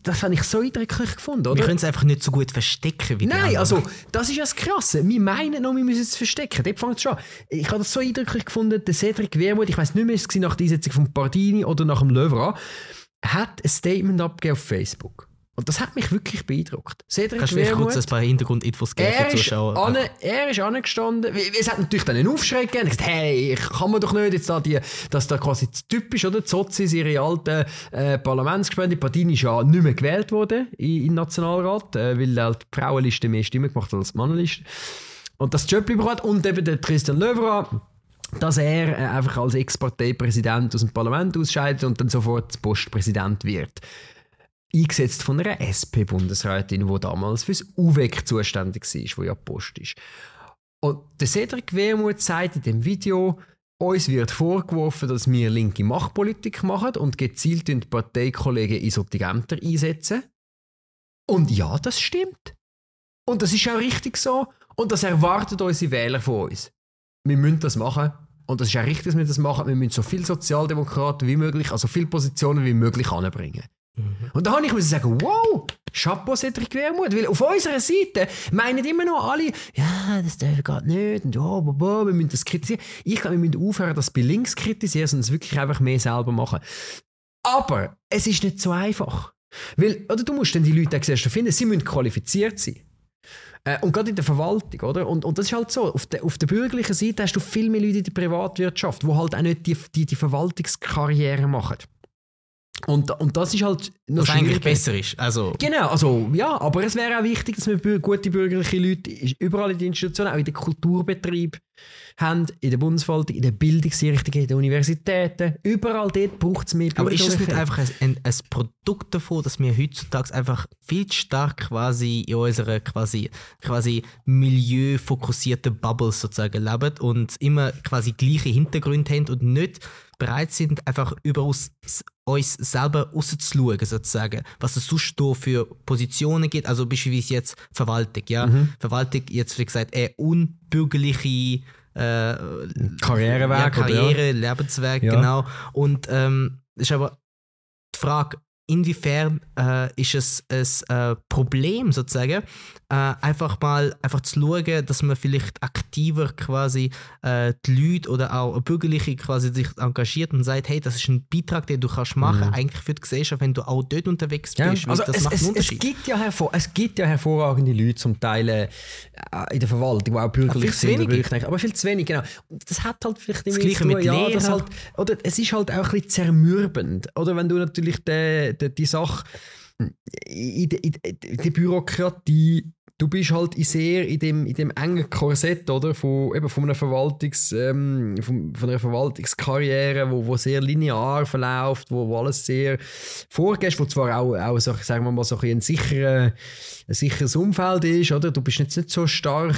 das habe ich so eindrücklich gefunden, oder? Wir können es einfach nicht so gut verstecken wie Nein, also das ist ja das Krasse. Wir meinen noch, wir müssen es verstecken. Dort fängt es schon Ich habe das so eindrücklich gefunden, der Cedric Wermuth, ich weiß nicht mehr, es war nach der Einsetzung von Pardini oder nach dem Löwra, hat ein Statement abgegeben auf Facebook. Und das hat mich wirklich beeindruckt. Cedric Kannst du kurz ein paar Hintergrundinfos geben für Zuschauer? Ane, er ist angestanden. Es hat natürlich dann einen Aufschrei gegeben. Er gesagt, hey, kann man doch nicht jetzt da die, dass da quasi typisch, oder? Die Sozis, ihre alten äh, Parlamentsgespende. Partini ist ja nicht mehr gewählt worden im, Nationalrat, äh, weil halt die Frauenliste mehr Stimmen gemacht hat als die Mannenliste. Und das bekommen hat. Und eben der Christian Löwra dass er äh, einfach als Ex-Parteipräsident aus dem Parlament ausscheidet und dann sofort Postpräsident wird eingesetzt von einer SP-Bundesrätin, die damals fürs UWEC zuständig war, wo ja Post ist. Und der Cedric Wermuth sagt in dem Video, uns wird vorgeworfen, dass wir linke Machtpolitik machen und gezielt die Parteikollegen Ämter einsetzen. Und ja, das stimmt. Und das ist auch richtig so. Und das erwartet unsere Wähler von uns. Wir müssen das machen. Und das ist auch richtig, dass wir das machen. Wir müssen so viele Sozialdemokraten wie möglich, also viele Positionen wie möglich anbringen. Mhm. Und da habe ich müssen sagen, wow, Chapeau Cedric Wermuth, weil auf unserer Seite meinen immer noch alle, ja, das darf geht nicht und oh, bo, bo, wir müssen das kritisieren. Ich glaube, wir müssen aufhören, das bei links kritisieren, sondern es wirklich einfach mehr selber machen. Aber es ist nicht so einfach. Weil, oder du musst dann die Leute zuerst finden, sie müssen qualifiziert sein. Äh, und gerade in der Verwaltung, oder? Und, und das ist halt so, auf, de, auf der bürgerlichen Seite hast du viel mehr Leute in der Privatwirtschaft, die halt auch nicht die, die, die Verwaltungskarriere machen. Und, und das ist halt noch Was eigentlich besser ist. Also. Genau, also ja, aber es wäre auch wichtig, dass wir gute bürgerliche Leute überall in den Institutionen, auch in den Kulturbetrieb haben, in der Bundesverwaltung, in den Bildungseinrichtungen, in den Universitäten. Überall dort braucht es mehr Aber ist das nicht einfach ein, ein, ein, Produkt davon, dass wir heutzutage einfach viel zu stark quasi in unserer quasi, quasi milieufokussierten Bubble sozusagen leben und immer quasi gleiche Hintergründe haben und nicht bereit sind, einfach über uns, selber rauszuschauen, sozusagen. Was es sonst für Positionen gibt, also beispielsweise jetzt Verwaltung, ja. Mhm. Verwaltung, jetzt wie gesagt, eher unbürgerliche äh, Karriereweg. Ja, Karriere, ja. Lebensweg, ja. genau. Und ähm, ist aber die Frage, inwiefern äh, ist es ein äh, Problem sozusagen, äh, einfach mal einfach zu schauen, dass man vielleicht aktiver quasi äh, die Leute oder auch Bürgerliche quasi sich engagiert und sagt, hey, das ist ein Beitrag, den du kannst machen, mhm. eigentlich für die Gesellschaft, wenn du auch dort unterwegs bist. Ja, also das es, macht einen Unterschied. Es gibt, ja hervor, es gibt ja hervorragende Leute zum Teil äh, in der Verwaltung, die auch bürgerlich sind, denke, aber viel zu wenig, genau. Das hat halt vielleicht das Gleiche mit ja, halt, oder es ist halt auch ein bisschen zermürbend, oder wenn du natürlich die, die, die Sache in, in, in der Bürokratie du bist halt sehr in dem, in dem engen Korsett, oder? Von, eben von, einer Verwaltungs, ähm, von, von, einer Verwaltungskarriere, wo, wo sehr linear verläuft, wo, wo alles sehr vorgehst, wo zwar auch, auch sagen wir mal, so ein, sicherer, ein sicheres Umfeld ist, oder? Du bist jetzt nicht so stark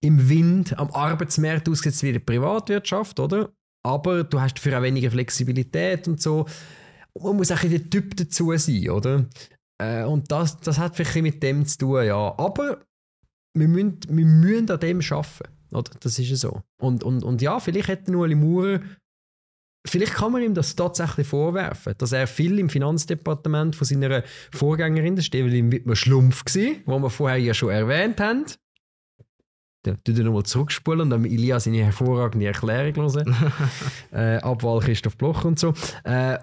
im Wind am Arbeitsmarkt ausgesetzt wie in der Privatwirtschaft, oder? Aber du hast dafür auch weniger Flexibilität und so. man muss auch der Typ dazu sein, oder? Äh, und das, das hat vielleicht mit dem zu tun, ja. Aber wir müssen, wir müssen an dem arbeiten. Oder? Das ist ja so. Und, und, und ja, vielleicht hätte Ueli Maurer, vielleicht kann man ihm das tatsächlich vorwerfen, dass er viel im Finanzdepartement von seiner Vorgängerin, der Stevelin Wittmer Schlumpf war, wo wir vorher ja schon erwähnt haben. Du dann nochmal zurückspulen und dann Ilia seine hervorragende Erklärung hören. äh, Abwahl Christoph Bloch und so. Äh,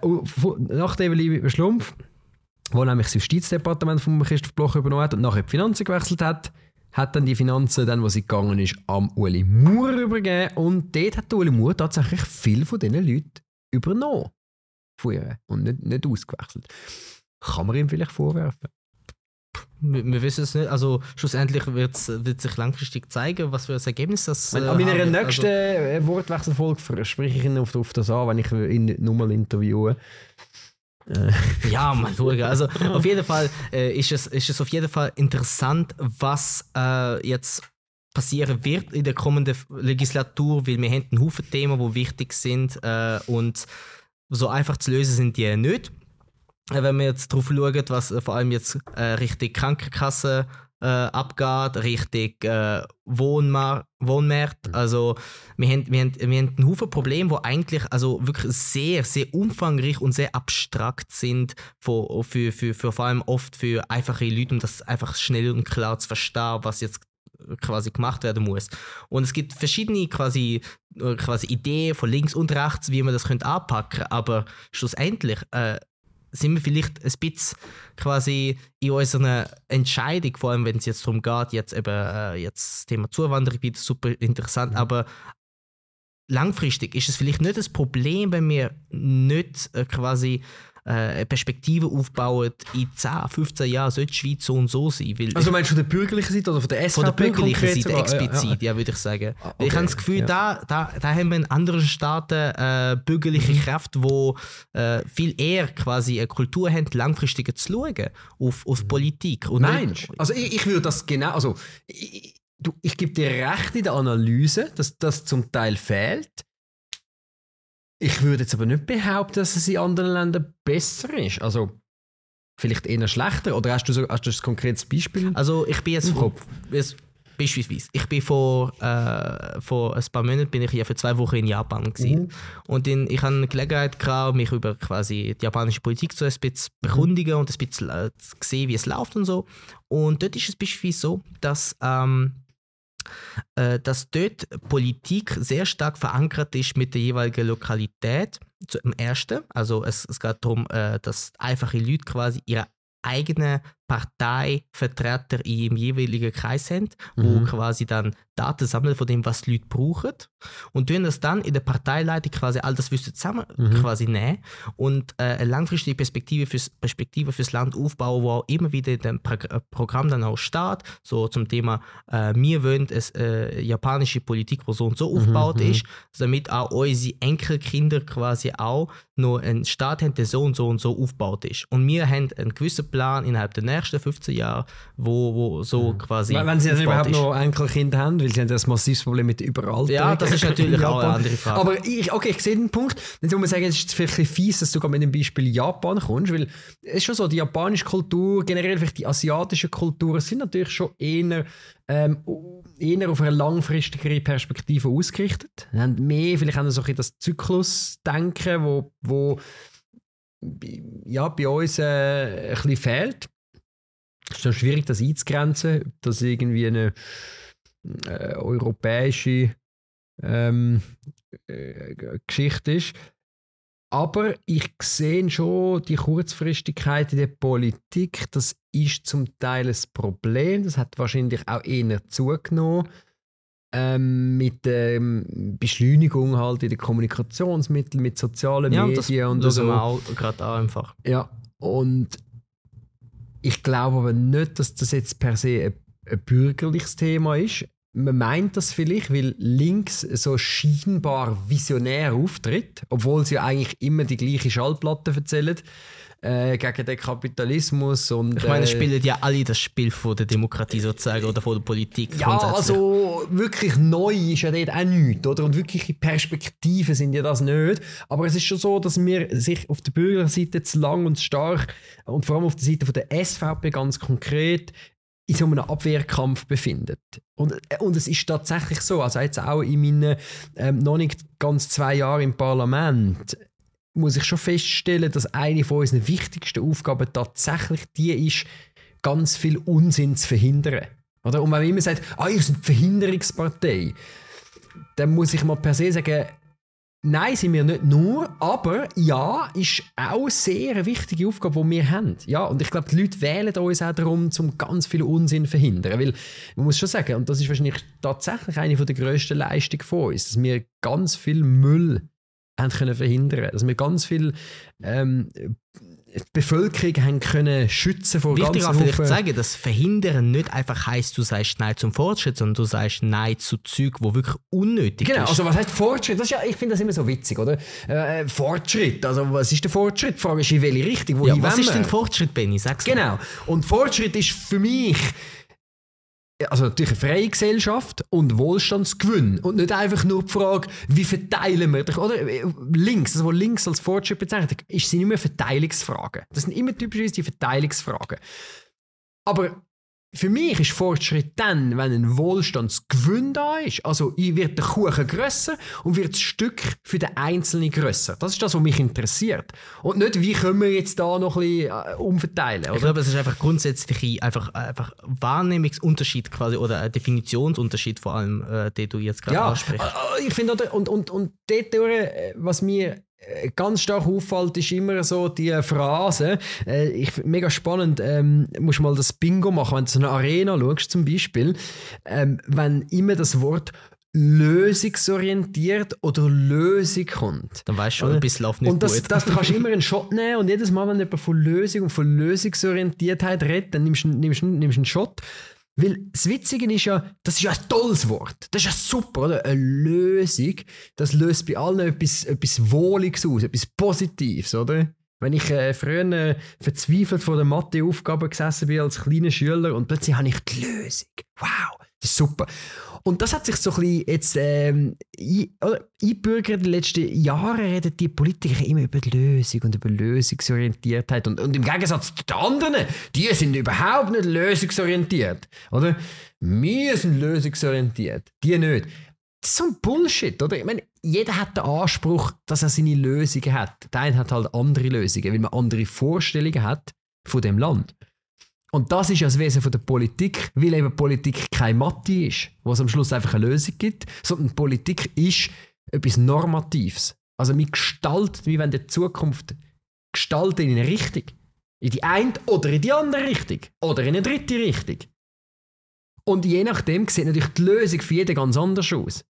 nach Evelyn Wittmer Schlumpf wo nämlich das Justizdepartement von Christoph Bloch übernommen hat und nachher die Finanzen gewechselt hat, hat dann die Finanzen, dann, wo sie gegangen ist, am Uli Maurer übergeben und dort hat Uli Maurer tatsächlich viel von diesen Leuten übernommen. von ihr und nicht, nicht ausgewechselt. Kann man ihm vielleicht vorwerfen? Wir, wir wissen es nicht. Also schlussendlich wird sich langfristig zeigen, was für ein Ergebnis das äh, An meiner nächsten also, Wortwechselfolge spreche ich ihn auf, auf das an, wenn ich ihn nochmal interviewe. Ja, mal schauen. Also auf jeden Fall äh, ist, es, ist es auf jeden Fall interessant, was äh, jetzt passieren wird in der kommenden Legislatur, weil wir haben einen Haufen Themen, die wichtig sind äh, und so einfach zu lösen sind die nicht. Äh, wenn wir jetzt darauf schauen, was äh, vor allem jetzt äh, Richtung Krankenkasse äh, abgeht, Richtung äh, Wohnmar Wohnmärkte. Mhm. Also wir haben, wir, haben, wir haben einen Haufen Probleme, die eigentlich also wirklich sehr, sehr umfangreich und sehr abstrakt sind, für, für, für, für vor allem oft für einfache Leute, um das einfach schnell und klar zu verstehen, was jetzt quasi gemacht werden muss. Und es gibt verschiedene quasi, äh, quasi Ideen von links und rechts, wie man das könnte anpacken aber schlussendlich äh, sind wir vielleicht ein bisschen quasi in unserer Entscheidung, vor allem wenn es jetzt darum geht, jetzt eben äh, jetzt das Thema Zuwanderung wieder super interessant, mhm. aber langfristig ist es vielleicht nicht das Problem, wenn wir nicht äh, quasi äh, Perspektive aufbauen, in 10, 15 Jahren sollte die Schweiz so und so sein. Weil also meinst du von der bürgerlichen Seite oder von der SVP? Von der bürgerlichen Seite sogar? explizit, ja, ja. ja würde ich sagen. Ah, okay. Ich habe das Gefühl, ja. da, da, da haben wir in anderen Staaten äh, bürgerliche mhm. Kräfte, die äh, viel eher quasi eine Kultur haben, langfristiger zu schauen auf, auf mhm. Politik. Und Nein, also ich, ich würde das genau, also ich, du, ich gebe dir recht in der Analyse, dass das zum Teil fehlt. Ich würde jetzt aber nicht behaupten, dass es in anderen Ländern besser ist. Also vielleicht eher schlechter. Oder hast du, so, hast du ein konkretes Beispiel? Also ich bin jetzt vor, beispielsweise, ich bin vor, äh, vor ein paar Monaten bin ich ja für zwei Wochen in Japan gewesen. Mhm. und in, ich hatte eine Gelegenheit gehabt, mich über quasi die japanische Politik so ein bisschen mhm. bekundigen und ein bisschen äh, sehen, wie es läuft und so. Und dort ist es beispielsweise so, dass ähm, äh, dass dort Politik sehr stark verankert ist mit der jeweiligen Lokalität. Zum ersten, also es, es geht darum, äh, dass einfache Leute quasi ihre eigenen Parteivertreter im jeweiligen Kreis haben, mhm. wo quasi dann Daten sammeln von dem, was die Leute brauchen und tun das dann in der Parteileitung quasi all das Wissen zusammen mhm. quasi nehmen und äh, eine langfristige Perspektive fürs, Perspektive fürs Land aufbauen, wo auch immer wieder in dem Pro Programm dann auch steht, so zum Thema äh, wir wollen es äh, japanische Politik, die so und so mhm. aufgebaut mhm. ist, damit auch unsere Enkelkinder quasi auch noch einen Staat haben, der so und so und so aufgebaut ist. Und wir haben einen gewissen Plan innerhalb der nächsten 15 Jahre, wo, wo so mhm. quasi Wenn sie dann überhaupt ist. noch Enkelkinder haben, weil sie haben das massives Problem mit Überalterung. Ja, das ist natürlich auch eine andere Frage. Aber ich, okay, ich sehe den Punkt. Jetzt muss man sagen, es ist vielleicht ein fies, dass du mit dem Beispiel Japan kommst, weil es ist schon so, die japanische Kultur, generell vielleicht die asiatische Kultur, sind natürlich schon eher, ähm, eher auf eine langfristigere Perspektive ausgerichtet. Haben mehr, vielleicht haben so ein das Zyklusdenken, wo, wo ja, bei uns äh, ein bisschen fehlt. Es ist dann schwierig, das einzugrenzen, dass irgendwie eine äh, europäische ähm, äh, Geschichte ist. Aber ich sehe schon die Kurzfristigkeit in der Politik, das ist zum Teil ein Problem. Das hat wahrscheinlich auch eher zugenommen. Ähm, mit der ähm, Beschleunigung halt in den Kommunikationsmitteln, mit sozialen ja, Medien und das so. wir auch gerade auch einfach. Ja, und ich glaube aber nicht, dass das jetzt per se ein, ein bürgerliches Thema ist. Man meint das vielleicht, weil links so scheinbar visionär auftritt, obwohl sie ja eigentlich immer die gleiche Schallplatte erzählen äh, gegen den Kapitalismus. Und, ich meine, äh, spielen ja alle das Spiel von der Demokratie sozusagen oder von der Politik. Ja, also wirklich neu ist ja dort auch nichts, oder? Und wirkliche Perspektiven sind ja das nicht. Aber es ist schon so, dass wir sich auf der Bürgerseite zu lang und stark und vor allem auf der Seite von der SVP ganz konkret in so einem Abwehrkampf befindet. Und, äh, und es ist tatsächlich so, also jetzt auch in meinen ähm, noch nicht ganz zwei Jahren im Parlament, muss ich schon feststellen, dass eine von unseren wichtigsten Aufgaben tatsächlich die ist, ganz viel Unsinn zu verhindern. Oder? Und wenn man immer sagt, ah, ihr seid Verhinderungspartei, dann muss ich mal per se sagen, Nein, sind wir nicht nur, aber ja, ist auch sehr eine wichtige Aufgabe, die wir haben. Ja, und ich glaube, die Leute wählen uns auch darum, um ganz viel Unsinn zu verhindern. Weil, man muss schon sagen, und das ist wahrscheinlich tatsächlich eine der grössten Leistungen von uns, dass wir ganz viel Müll haben können verhindern Dass wir ganz viel ähm, die Bevölkerung haben können schützen vor Wichtig ganzen Haufen- sagen, dass Verhindern nicht einfach heisst, du sagst Nein zum Fortschritt, sondern du sagst Nein zu Zeug, wo wirklich unnötig Genau, ist. also was heißt Fortschritt? Das ist ja, ich finde das immer so witzig, oder? Äh, Fortschritt, also was ist der Fortschritt? Die Frage ist, in welche Richtung, wohin ja, was ist denn Fortschritt, Benny? Sag's mal. Genau. Und Fortschritt ist für mich also natürlich eine freie Gesellschaft und Wohlstandsgewinn. Und nicht einfach nur die Frage, wie verteilen wir oder? Links, das, was links als Fortschritt bezeichnet, sind immer Verteilungsfragen. Das sind immer typischerweise die Verteilungsfragen. Aber für mich ist Fortschritt dann, wenn ein Wohlstandsgewinn da ist. Also ich wird der Kuchen grösser und wird das Stück für den Einzelnen grösser. Das ist das, was mich interessiert. Und nicht, wie können wir jetzt da noch ein bisschen äh, umverteilen, Ich oder? glaube, es ist einfach grundsätzlich einfach, einfach Wahrnehmungsunterschied quasi oder ein Definitionsunterschied vor allem, äh, den du jetzt gerade Ja, ansprichst. äh, ich finde, und, und, und dort, äh, was mir äh, ganz stark auffällt, ist immer so die Phrase, äh, ich, mega spannend, ähm, musst mal das Bingo machen, wenn du so eine Arena schaust zum Beispiel, ähm, wenn immer das Wort lösungsorientiert oder Lösung kommt. Dann weißt du schon, ein bisschen läuft nicht Und das, gut. das, du kannst immer einen Shot nehmen und jedes Mal, wenn jemand von Lösung und von Lösungsorientiertheit redet, dann nimmst du nimmst, nimmst einen Shot. Weil das Witzige ist ja, das ist ja ein tolles Wort. Das ist ja super, oder? Eine Lösung, das löst bei allen etwas, etwas Wohliges aus, etwas Positives, oder? Wenn ich äh, früher äh, verzweifelt vor der Matheaufgabe gesessen bin als kleiner Schüler und plötzlich habe ich die Lösung. Wow, das ist super. Und das hat sich so ein bisschen jetzt ähm, ein- oder, eingebürgert in den letzten Jahren reden die Politiker immer über Lösung und über Lösungsorientiertheit. Und, und im Gegensatz zu den anderen, die sind überhaupt nicht lösungsorientiert. Oder? Wir sind lösungsorientiert, die nicht. Das ist so ein Bullshit, oder? Ich meine, jeder hat den Anspruch, dass er seine Lösungen hat. Der eine hat halt andere Lösungen, weil man andere Vorstellungen hat von dem Land. Und das ist ja das Wesen von der Politik, weil eben Politik keine Mathe ist, wo es am Schluss einfach eine Lösung gibt, sondern Politik ist etwas Normatives. Also wir gestalten, wir wollen die Zukunft gestalten in eine Richtung. In die eine oder in die andere Richtung. Oder in eine dritte Richtung. Und je nachdem sieht natürlich die Lösung für jeden ganz anders aus.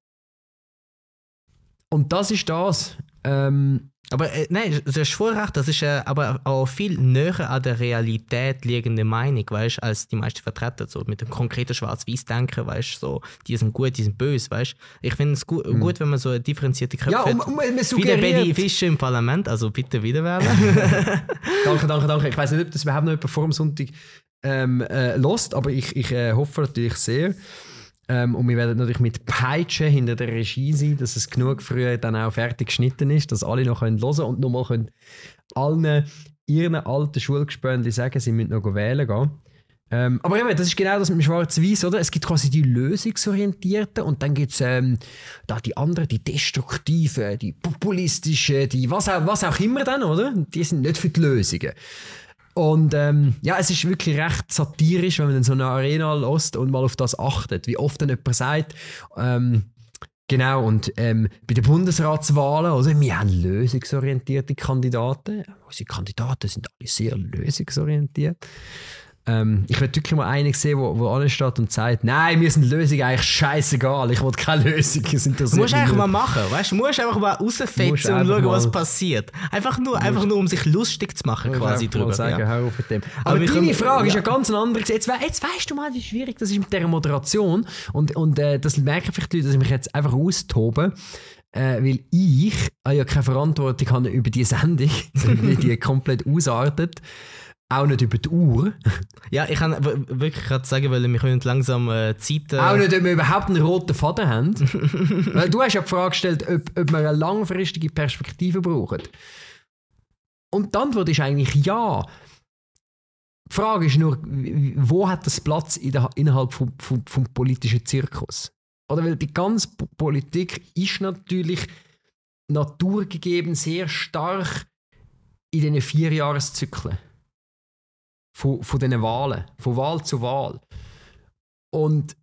Und das ist das. Ähm, Aber äh, nein, voll recht, das ist äh, aber auch viel näher an der Realität liegende Meinung, weißt als die meisten vertreten. So mit dem konkreten Schwarz-Weiß-Denken, weißt du, so, die sind gut, die sind böse, weißt. Ich finde es gu gut, wenn man so eine differenzierte Köpfe ja, hat. und, und man Wie der. Betty Fischer im Parlament, also bitte wieder wählen. Danke, danke, danke. Ich weiß nicht, ob das überhaupt noch jemand vor dem Sonntag ähm, äh, lost, aber ich, ich äh, hoffe natürlich sehr. Ähm, und wir werden natürlich mit Peitschen hinter der Regie sein, dass es genug früh dann auch fertig geschnitten ist, dass alle noch hören können und nochmal können allen ihren alten Schulgespöntchen sagen, sie müssen noch wählen gehen. Ähm, aber eben, das ist genau das mit dem Schwarz-Weiß, oder? Es gibt quasi die Lösungsorientierten und dann gibt es ähm, da die anderen, die destruktiven, die populistischen, die was auch, was auch immer dann, oder? Die sind nicht für die Lösungen. Und ähm, ja, es ist wirklich recht satirisch, wenn man in so eine Arena lässt und mal auf das achtet. Wie oft dann jemand sagt, ähm, genau, und ähm, bei den Bundesratswahlen, oder, wir haben lösungsorientierte Kandidaten. Unsere Kandidaten sind alle sehr lösungsorientiert. Ähm, ich würde wirklich mal einen sehen, wo, wo ansteht und sagt, nein, mir sind Lösungen eigentlich scheißegal, ich will keine Lösung, Du interessiert musst einfach mal machen, weißt du? Musst einfach mal Musst rausfetzen und schauen, was passiert. Einfach nur, einfach nur, um sich lustig zu machen, quasi drüber. Sagen, ja. hör auf mit dem. Aber Aber, deine Frage ist ja. ja ganz eine andere. Jetzt, we- jetzt weißt du mal, wie schwierig das ist mit der Moderation. Und, und äh, das merken vielleicht die Leute, dass ich mich jetzt einfach austobe. Äh, weil ich äh, ja keine Verantwortung habe über die Sendung, wie die komplett ausartet. Auch nicht über die Uhr. Ja, ich kann wirklich gerade sagen, weil wir können langsam äh, Zeit... Äh, Auch nicht, ob wir überhaupt einen roten Faden haben. Weil du hast ja die Frage gestellt, ob, ob wir eine langfristige Perspektive brauchen. Und die Antwort ist eigentlich ja. Die Frage ist nur, wo hat das Platz in der, innerhalb vom, vom, vom politischen Zirkus? Oder weil die ganze Po- Politik ist natürlich naturgegeben sehr stark in diesen Vierjahreszyklen. Von, von diesen Wahlen, von Wahl zu Wahl. Und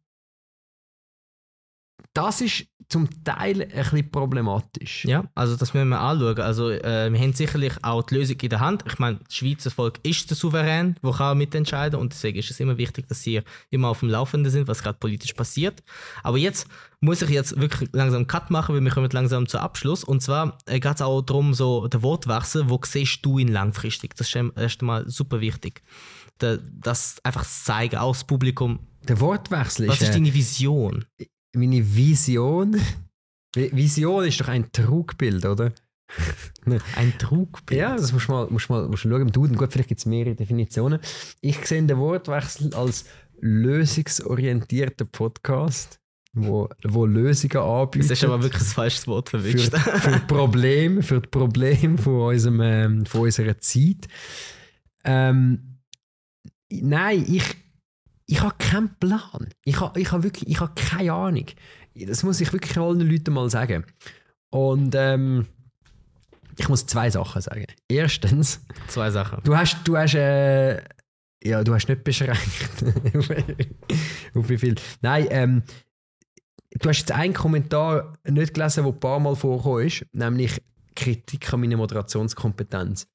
das ist zum Teil ein bisschen problematisch. Ja, also das müssen wir anschauen. Also äh, wir haben sicherlich auch die Lösung in der Hand. Ich meine, das Schweizer Volk ist der Souverän, der kann mitentscheiden und deswegen ist es immer wichtig, dass sie immer auf dem Laufenden sind, was gerade politisch passiert. Aber jetzt muss ich jetzt wirklich langsam einen Cut machen, weil wir kommen langsam zum Abschluss. Und zwar äh, geht es auch darum, so der Wortwechsel, wo siehst du ihn langfristig? Das ist erst einmal super wichtig. Das einfach zeigen, auch das Publikum. Der Wortwechsel ist. Was ist deine Vision? Meine Vision. Vision ist doch ein Trugbild, oder? ein Trugbild? Ja, das musst du mal, musst mal, musst du schauen im Duden. Gut, vielleicht gibt es mehrere Definitionen. Ich sehe den Wortwechsel als lösungsorientierter Podcast, wo, wo Lösungen anbietet. Das ist aber wirklich ein falsches Wort verwischt. Für, für Problem, für das Problem von, unserem, ähm, von unserer Zeit. Ähm, nein, ich ich habe keinen Plan. Ich habe ich hab wirklich ich hab keine Ahnung. Das muss ich wirklich allen Leuten mal sagen. Und ähm, ich muss zwei Sachen sagen. Erstens. Zwei Sachen. Du hast, du hast, äh, ja, du hast nicht beschränkt. auf wie viel. Nein, ähm, du hast jetzt einen Kommentar nicht gelesen, der ein paar Mal vorgekommen ist, nämlich Kritik an meiner Moderationskompetenz.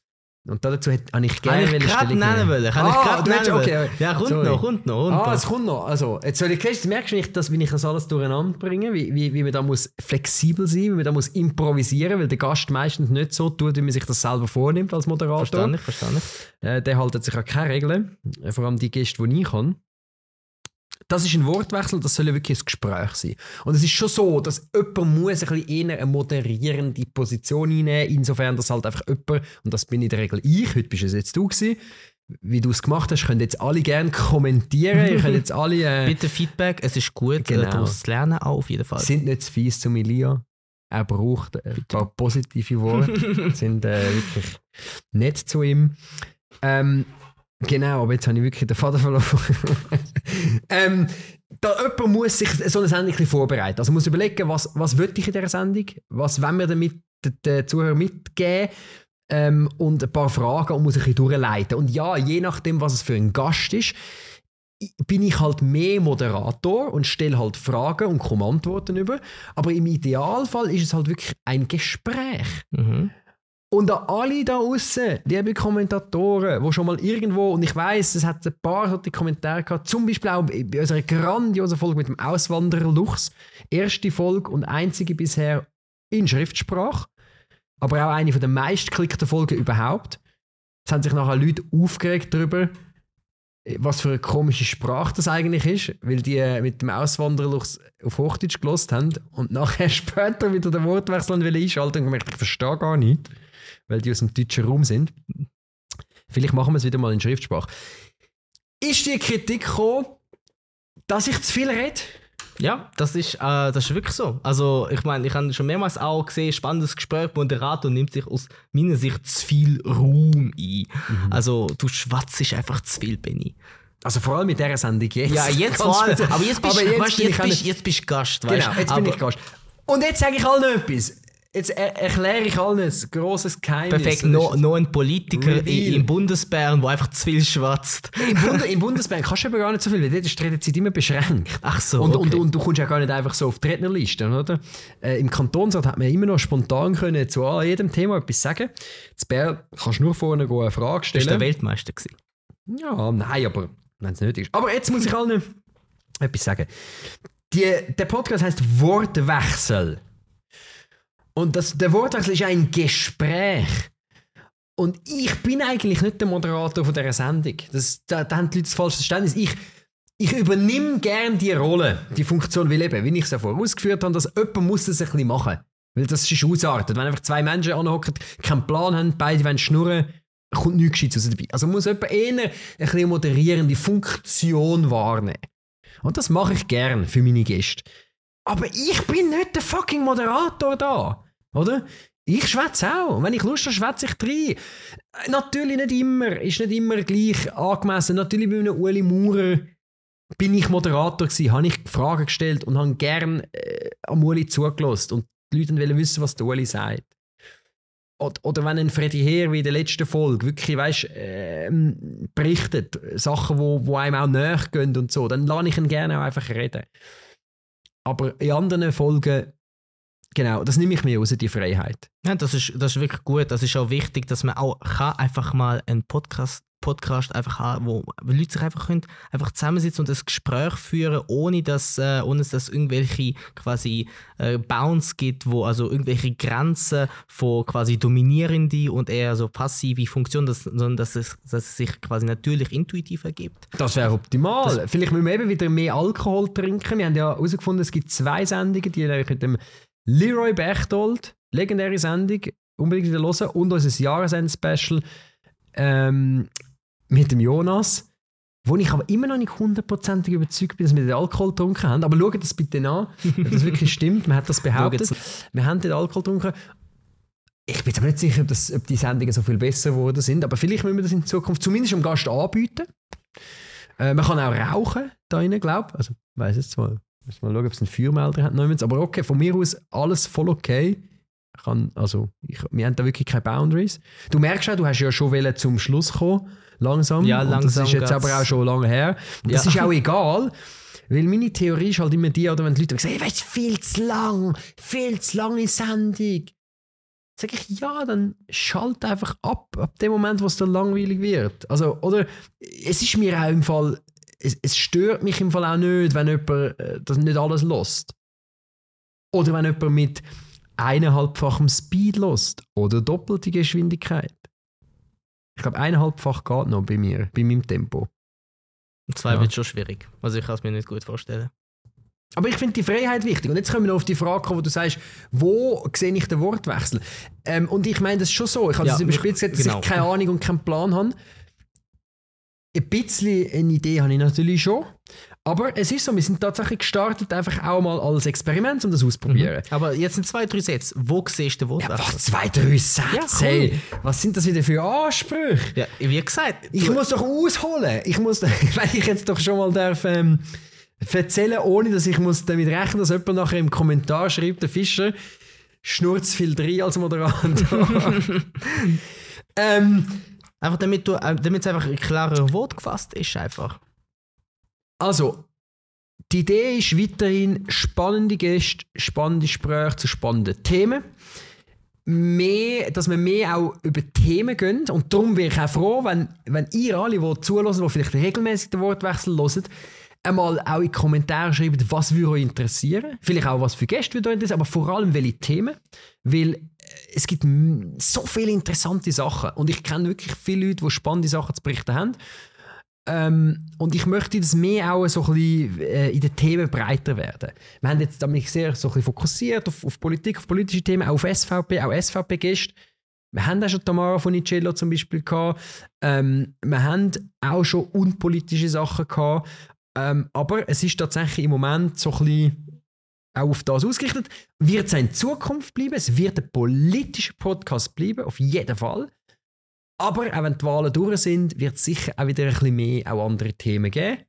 Und dazu habe ich gerne ich gerade nennen wollen. Kann ah, ich gerade nennen okay. Ja, kommt Sorry. noch, kommt noch. Kommt ah, es kommt noch. Also, jetzt soll ich, du merkst nicht, dass, wie ich das alles durcheinander bringe, wie, wie, wie man da muss flexibel sein, wie man da muss improvisieren, weil der Gast meistens nicht so tut, wie man sich das selber vornimmt als Moderator. Verstanden, verstanden. Äh, der hält sich an keine Regeln, vor allem die Gäste, die ich kann. Das ist ein Wortwechsel, das soll ja wirklich ein Gespräch sein. Und es ist schon so, dass jemand muss ein bisschen eher eine moderierende Position einnehmen, insofern, dass halt einfach jemand, und das bin in der Regel ich, heute bist es jetzt du gewesen, wie du es gemacht hast, könnt jetzt alle gerne kommentieren. Ihr könnt jetzt alle. Äh, Bitte Feedback, es ist gut, äh, genau. daraus zu lernen, auch auf jeden Fall. Sind nicht zu fies zu Elia. Er braucht ein paar positive Worte. sind äh, wirklich nett zu ihm. Ähm, Genau, aber jetzt habe ich wirklich den Faden verloren. ähm, da jemand muss sich so eine Sendung ein vorbereiten. Also muss überlegen, was, was will ich in dieser Sendung, was wollen wir damit den Zuhörern mitgeben ähm, und ein paar Fragen und muss ein bisschen durchleiten. Und ja, je nachdem, was es für ein Gast ist, bin ich halt mehr Moderator und stelle halt Fragen und komme Antworten über. Aber im Idealfall ist es halt wirklich ein Gespräch. Mhm. Und an alle da außen, liebe Kommentatoren, die schon mal irgendwo, und ich weiß, es hat ein paar solche Kommentare gehabt, zum Beispiel auch bei unserer grandiosen Folge mit dem Auswanderer Luchs. Erste Folge und einzige bisher in Schriftsprache. Aber auch eine der meistgeklickten Folgen überhaupt. Es haben sich nachher Leute aufgeregt darüber, was für eine komische Sprache das eigentlich ist, weil die mit dem Auswanderer auf Hochdeutsch gelost haben und nachher später wieder den Wortwechsel einschalten und gemerkt, ich verstehe gar nicht weil die aus dem deutschen Raum sind. Vielleicht machen wir es wieder mal in Schriftsprache. Ist die Kritik gekommen, dass ich zu viel rede? Ja, das ist, äh, das ist wirklich so. Also, ich meine, ich habe schon mehrmals auch gesehen, spannendes Gespräch, Moderator nimmt sich aus meiner Sicht zu viel Ruhm ein. Mhm. Also, du schwatzt einfach zu viel, Benny. Also vor allem mit dieser Sendung jetzt. Ja, jetzt vor allem. Aber jetzt bist, aber jetzt, weißt, jetzt, bist, jetzt bist du Gast. Genau, weißt? Genau, jetzt aber, bin ich Gast. Und jetzt sage ich allen etwas. Jetzt er erkläre ich allen ein grosses Geheimnis. Perfekt, noch, noch ein Politiker im Bundesbären, der einfach zu viel schwatzt. Im, Bund, Im Bundesbären kannst du aber gar nicht so viel, weil dort ist die Redezeit immer beschränkt. Ach so, und, okay. und, und, du kommst ja gar nicht einfach so auf die Rednerliste, oder? Äh, Im Kantonsrat hat man immer noch spontan können zu jedem Thema etwas sagen. In Bern kannst du nur vorne eine Frage stellen. Bist du der Weltmeister gewesen? Ja, nein, aber wenn es nötig ist. Aber jetzt muss ich allen etwas sagen. Die, der Podcast heißt Wortwechsel. Und das, der Wortwechsel ist ein Gespräch. Und ich bin eigentlich nicht der Moderator von dieser Sendung. Das, da, da haben die Leute das falsche Verständnis. Ich, ich übernehme gerne die Rolle, die Funktion, will eben, wie ich es ja vorher ausgeführt habe, dass jemand muss das ein bisschen machen. Weil das ist ausartet. Wenn einfach zwei Menschen anhocken, keinen Plan haben, beide wollen schnurren, kommt nichts Gescheites dabei. Also muss jemand eher ein bisschen moderierende Funktion wahrnehmen. Und das mache ich gern für meine Gäste. Aber ich bin nicht der fucking Moderator da. Oder? Ich schwätze auch. Wenn ich Lust habe, schwätze ich rein. Natürlich nicht immer. Ist nicht immer gleich angemessen. Natürlich bei einem Uli Maurer bin ich Moderator gewesen, habe ich Fragen gestellt und habe gern äh, am Uli zugelassen. Und die Leute wollen wissen, was der Uli sagt. Oder, oder wenn ein Freddy Heer wie in der letzten Folge wirklich weißt, äh, berichtet, Sachen, wo, wo einem auch näher gehen und so, dann lasse ich ihn gerne auch einfach reden. Aber in anderen Folgen, genau, das nehme ich mir raus, die Freiheit. Ja, das ist, das ist wirklich gut. Das ist auch wichtig, dass man auch kann einfach mal einen Podcast, Podcast einfach haben, wo Leute sich einfach können, einfach zusammensitzen und ein Gespräch führen, ohne dass, äh, ohne dass es irgendwelche quasi äh, Bounds gibt, wo also irgendwelche Grenzen von quasi dominierende und eher so passive Funktionen, dass, sondern dass es, dass es sich quasi natürlich intuitiv ergibt. Das wäre optimal. Das Vielleicht müssen wir eben wieder mehr Alkohol trinken. Wir haben ja herausgefunden, es gibt zwei Sendungen, die mit dem Leroy Bechtold, legendäre Sendung, unbedingt wieder hören, und unser Jahresend-Special ähm, mit dem Jonas, wo ich aber immer noch nicht hundertprozentig überzeugt bin, dass wir den Alkohol getrunken haben. Aber schaut das bitte an, ob das wirklich stimmt. Man hat das behauptet. wir haben den Alkohol getrunken. Ich bin aber nicht sicher, ob, das, ob, die Sendungen so viel besser geworden sind, aber vielleicht müssen wir das in Zukunft zumindest dem Gast anbieten. Äh, man kann auch rauchen da drinnen, glaube ich. Also, ich weiß jetzt mal. Müssen mal schauen, ob es einen Feuermelder hat. Aber okay, von mir aus alles voll okay. Ich kann, also, ich, wir haben da wirklich keine Boundaries. Du merkst auch, du hast ja schon zum Schluss kommen langsam. Ja, langsam. Und das ist jetzt aber auch schon lange her. Und das ja. ist auch egal. Weil meine Theorie ist halt immer die, oder wenn die Leute sagen, hey, weißt, viel zu lang, viel zu lange Sendung. Sag ich, ja, dann schalt einfach ab, ab dem Moment, wo es dann langweilig wird. Also, oder es ist mir auch im Fall, es, es stört mich im Fall auch nicht, wenn jemand äh, das nicht alles lost. Oder wenn jemand mit eineinhalbfachem Speed lost oder doppelte Geschwindigkeit. Ich glaube, eineinhalbfach geht noch bei mir, bei meinem Tempo. Zwei ja. wird schon schwierig. Also ich kann es mir nicht gut vorstellen. Aber ich finde die Freiheit wichtig. Und jetzt kommen wir noch auf die Frage kommen, wo du sagst, wo sehe ich den Wortwechsel? Ähm, und ich meine das ist schon so. Ich habe ja, das überspitzt gesagt, dass genau. ich keine Ahnung und keinen Plan habe. Ein bisschen eine Idee habe ich natürlich schon. Aber es ist so, wir sind tatsächlich gestartet, einfach auch mal als Experiment, um das auszuprobieren. Mhm. Aber jetzt sind zwei, drei Sätze. Wo siehst du Wortwechsel? Ja, was, zwei, drei Sätze? Ja, cool. hey, was sind das wieder für Ansprüche? Ja, wie gesagt. Ich muss doch ausholen. Ich muss, wenn ich jetzt doch schon mal darf, ähm, erzählen, ohne dass ich muss damit rechnen, dass jemand nachher im Kommentar schreibt, der Fischer schnurrt viel drin als Moderator. ähm, einfach damit du, äh, es einfach ein klarer Wort gefasst ist, einfach. Also, die Idee ist weiterhin spannende Gäste, spannende Gespräche zu spannenden Themen. Mehr, dass wir mehr auch über Themen gehen. Und darum wäre ich auch froh, wenn, wenn ihr alle, die zulassen, die vielleicht regelmäßig den Wortwechsel hören, einmal auch in die Kommentare schreibt, was würde euch interessieren. Vielleicht auch, was für Gäste würde euch interessieren, aber vor allem, welche Themen. Weil äh, es gibt so viele interessante Sachen. Und ich kenne wirklich viele Leute, die spannende Sachen zu berichten haben. Ähm, und ich möchte das mehr auch so ein bisschen äh, in den Themen breiter werden. Wir haben jetzt damit sehr so ein bisschen fokussiert auf, auf Politik, auf politische Themen, auch auf SVP, auch SVP-Gäste. Wir haben auch schon Tamara von Icello zum Beispiel gehabt. Ähm, wir haben auch schon unpolitische Sachen gehabt. Ähm, aber es ist tatsächlich im Moment so ein bisschen auch auf das ausgerichtet. Wird es in Zukunft bleiben? Es wird ein politischer Podcast bleiben, auf jeden Fall. Aber auch wenn die Wahlen durch sind, wird es sicher auch wieder ein bisschen mehr auch andere Themen geben.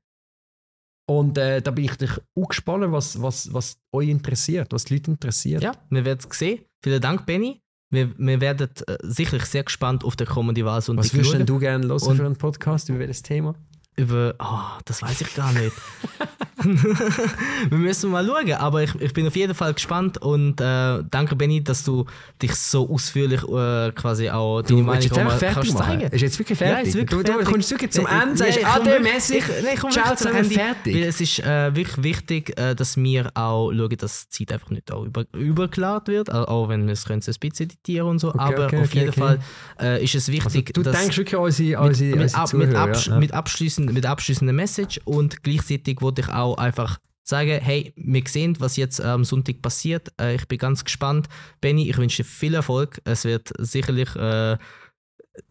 Und äh, da bin ich auch gespannt, was, was, was euch interessiert, was die Leute interessiert. Ja, wir werden es sehen. Vielen Dank, Benny. Wir, wir werden äh, sicherlich sehr gespannt auf den kommenden Wahlsonntag Was würdest du gerne hören für einen Podcast über welches Thema? Über. Oh, das weiß ich gar nicht. wir müssen mal schauen, aber ich, ich bin auf jeden Fall gespannt und äh, danke Benny, dass du dich so ausführlich äh, quasi auch deine du, Meinung mal kannst zeigen. Ist jetzt wirklich fertig? Ja, ist wirklich du, fertig. du kommst wirklich zum Ende, sagst ja, mäßig, ciao zusammen, fertig. Weil es ist äh, wirklich wichtig, äh, dass wir auch schauen, dass die Zeit einfach nicht auch über, übergeladen wird, auch wenn wir es können ein bisschen editieren und so, okay, aber okay, auf okay, jeden Fall äh, ist es wichtig, also, du dass denkst wirklich an unsere, unsere, mit, unsere mit, Absch ja. mit abschließend abschließend, mit abschließender Message und gleichzeitig wollte ich auch einfach sagen, hey, wir sehen, was jetzt am Sonntag passiert. Äh, ich bin ganz gespannt. Benny, ich wünsche dir viel Erfolg. Es wird sicherlich äh,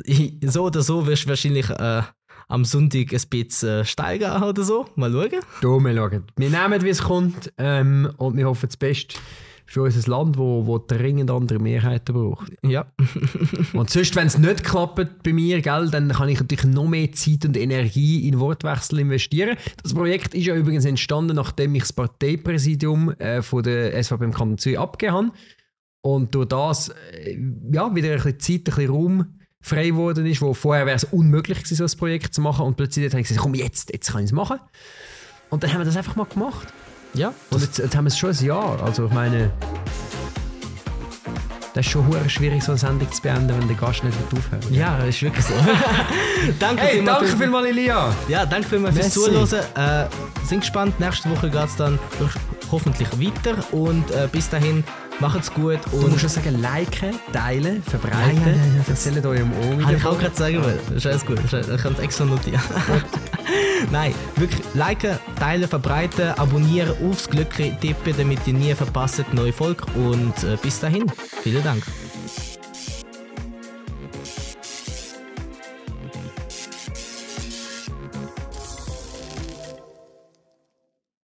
so oder so wirst du wahrscheinlich äh, am Sonntag ein bisschen äh, steigen oder so. Mal schauen. Du, wir schauen. Wir nehmen, wie es kommt ähm, und wir hoffen das Beste für unser Land, wo, wo dringend andere Mehrheiten braucht. Ja. und sonst, wenn es nicht klappt bei mir, gell, dann kann ich natürlich noch mehr Zeit und Energie in Wortwechsel investieren. Das Projekt ist ja übrigens entstanden, nachdem ich das Parteipräsidium äh, von der SVP im Kanton Zürich abgegeben habe. Und durch das äh, ja, wieder ein bisschen Zeit, ein bisschen Raum frei geworden ist, wo vorher wäre es unmöglich gewesen, so ein Projekt zu machen. Und plötzlich habe ich gesagt, komm, jetzt, jetzt kann ich es machen. Und dann haben wir das einfach mal gemacht. Ja, Und jetzt, jetzt haben wir es schon ein Jahr. Also ich meine, das ist schon schwierig, so eine Sendung zu beenden, wenn der Gast nicht aufhört. ja, ist wirklich so. danke Hey, vielmals danke für- vielmals, Elia! Ja, danke vielmals fürs. Zuhören. Äh, sind gespannt. Nächste Woche geht es dann hoffentlich weiter. Und äh, bis dahin, macht's gut. Du Und musst schon sagen, liken, teilen, verbreiten. Ja, ja, das- Erzählt eurem Omi Habe ich auch gerade sagen wollen. Das ist alles gut. Ich kann es extra notieren. Nein, wirklich liken, teilen, verbreiten, abonnieren, aufs Glück tippen, damit ihr nie verpasst neue Folge. Und äh, bis dahin, vielen Dank.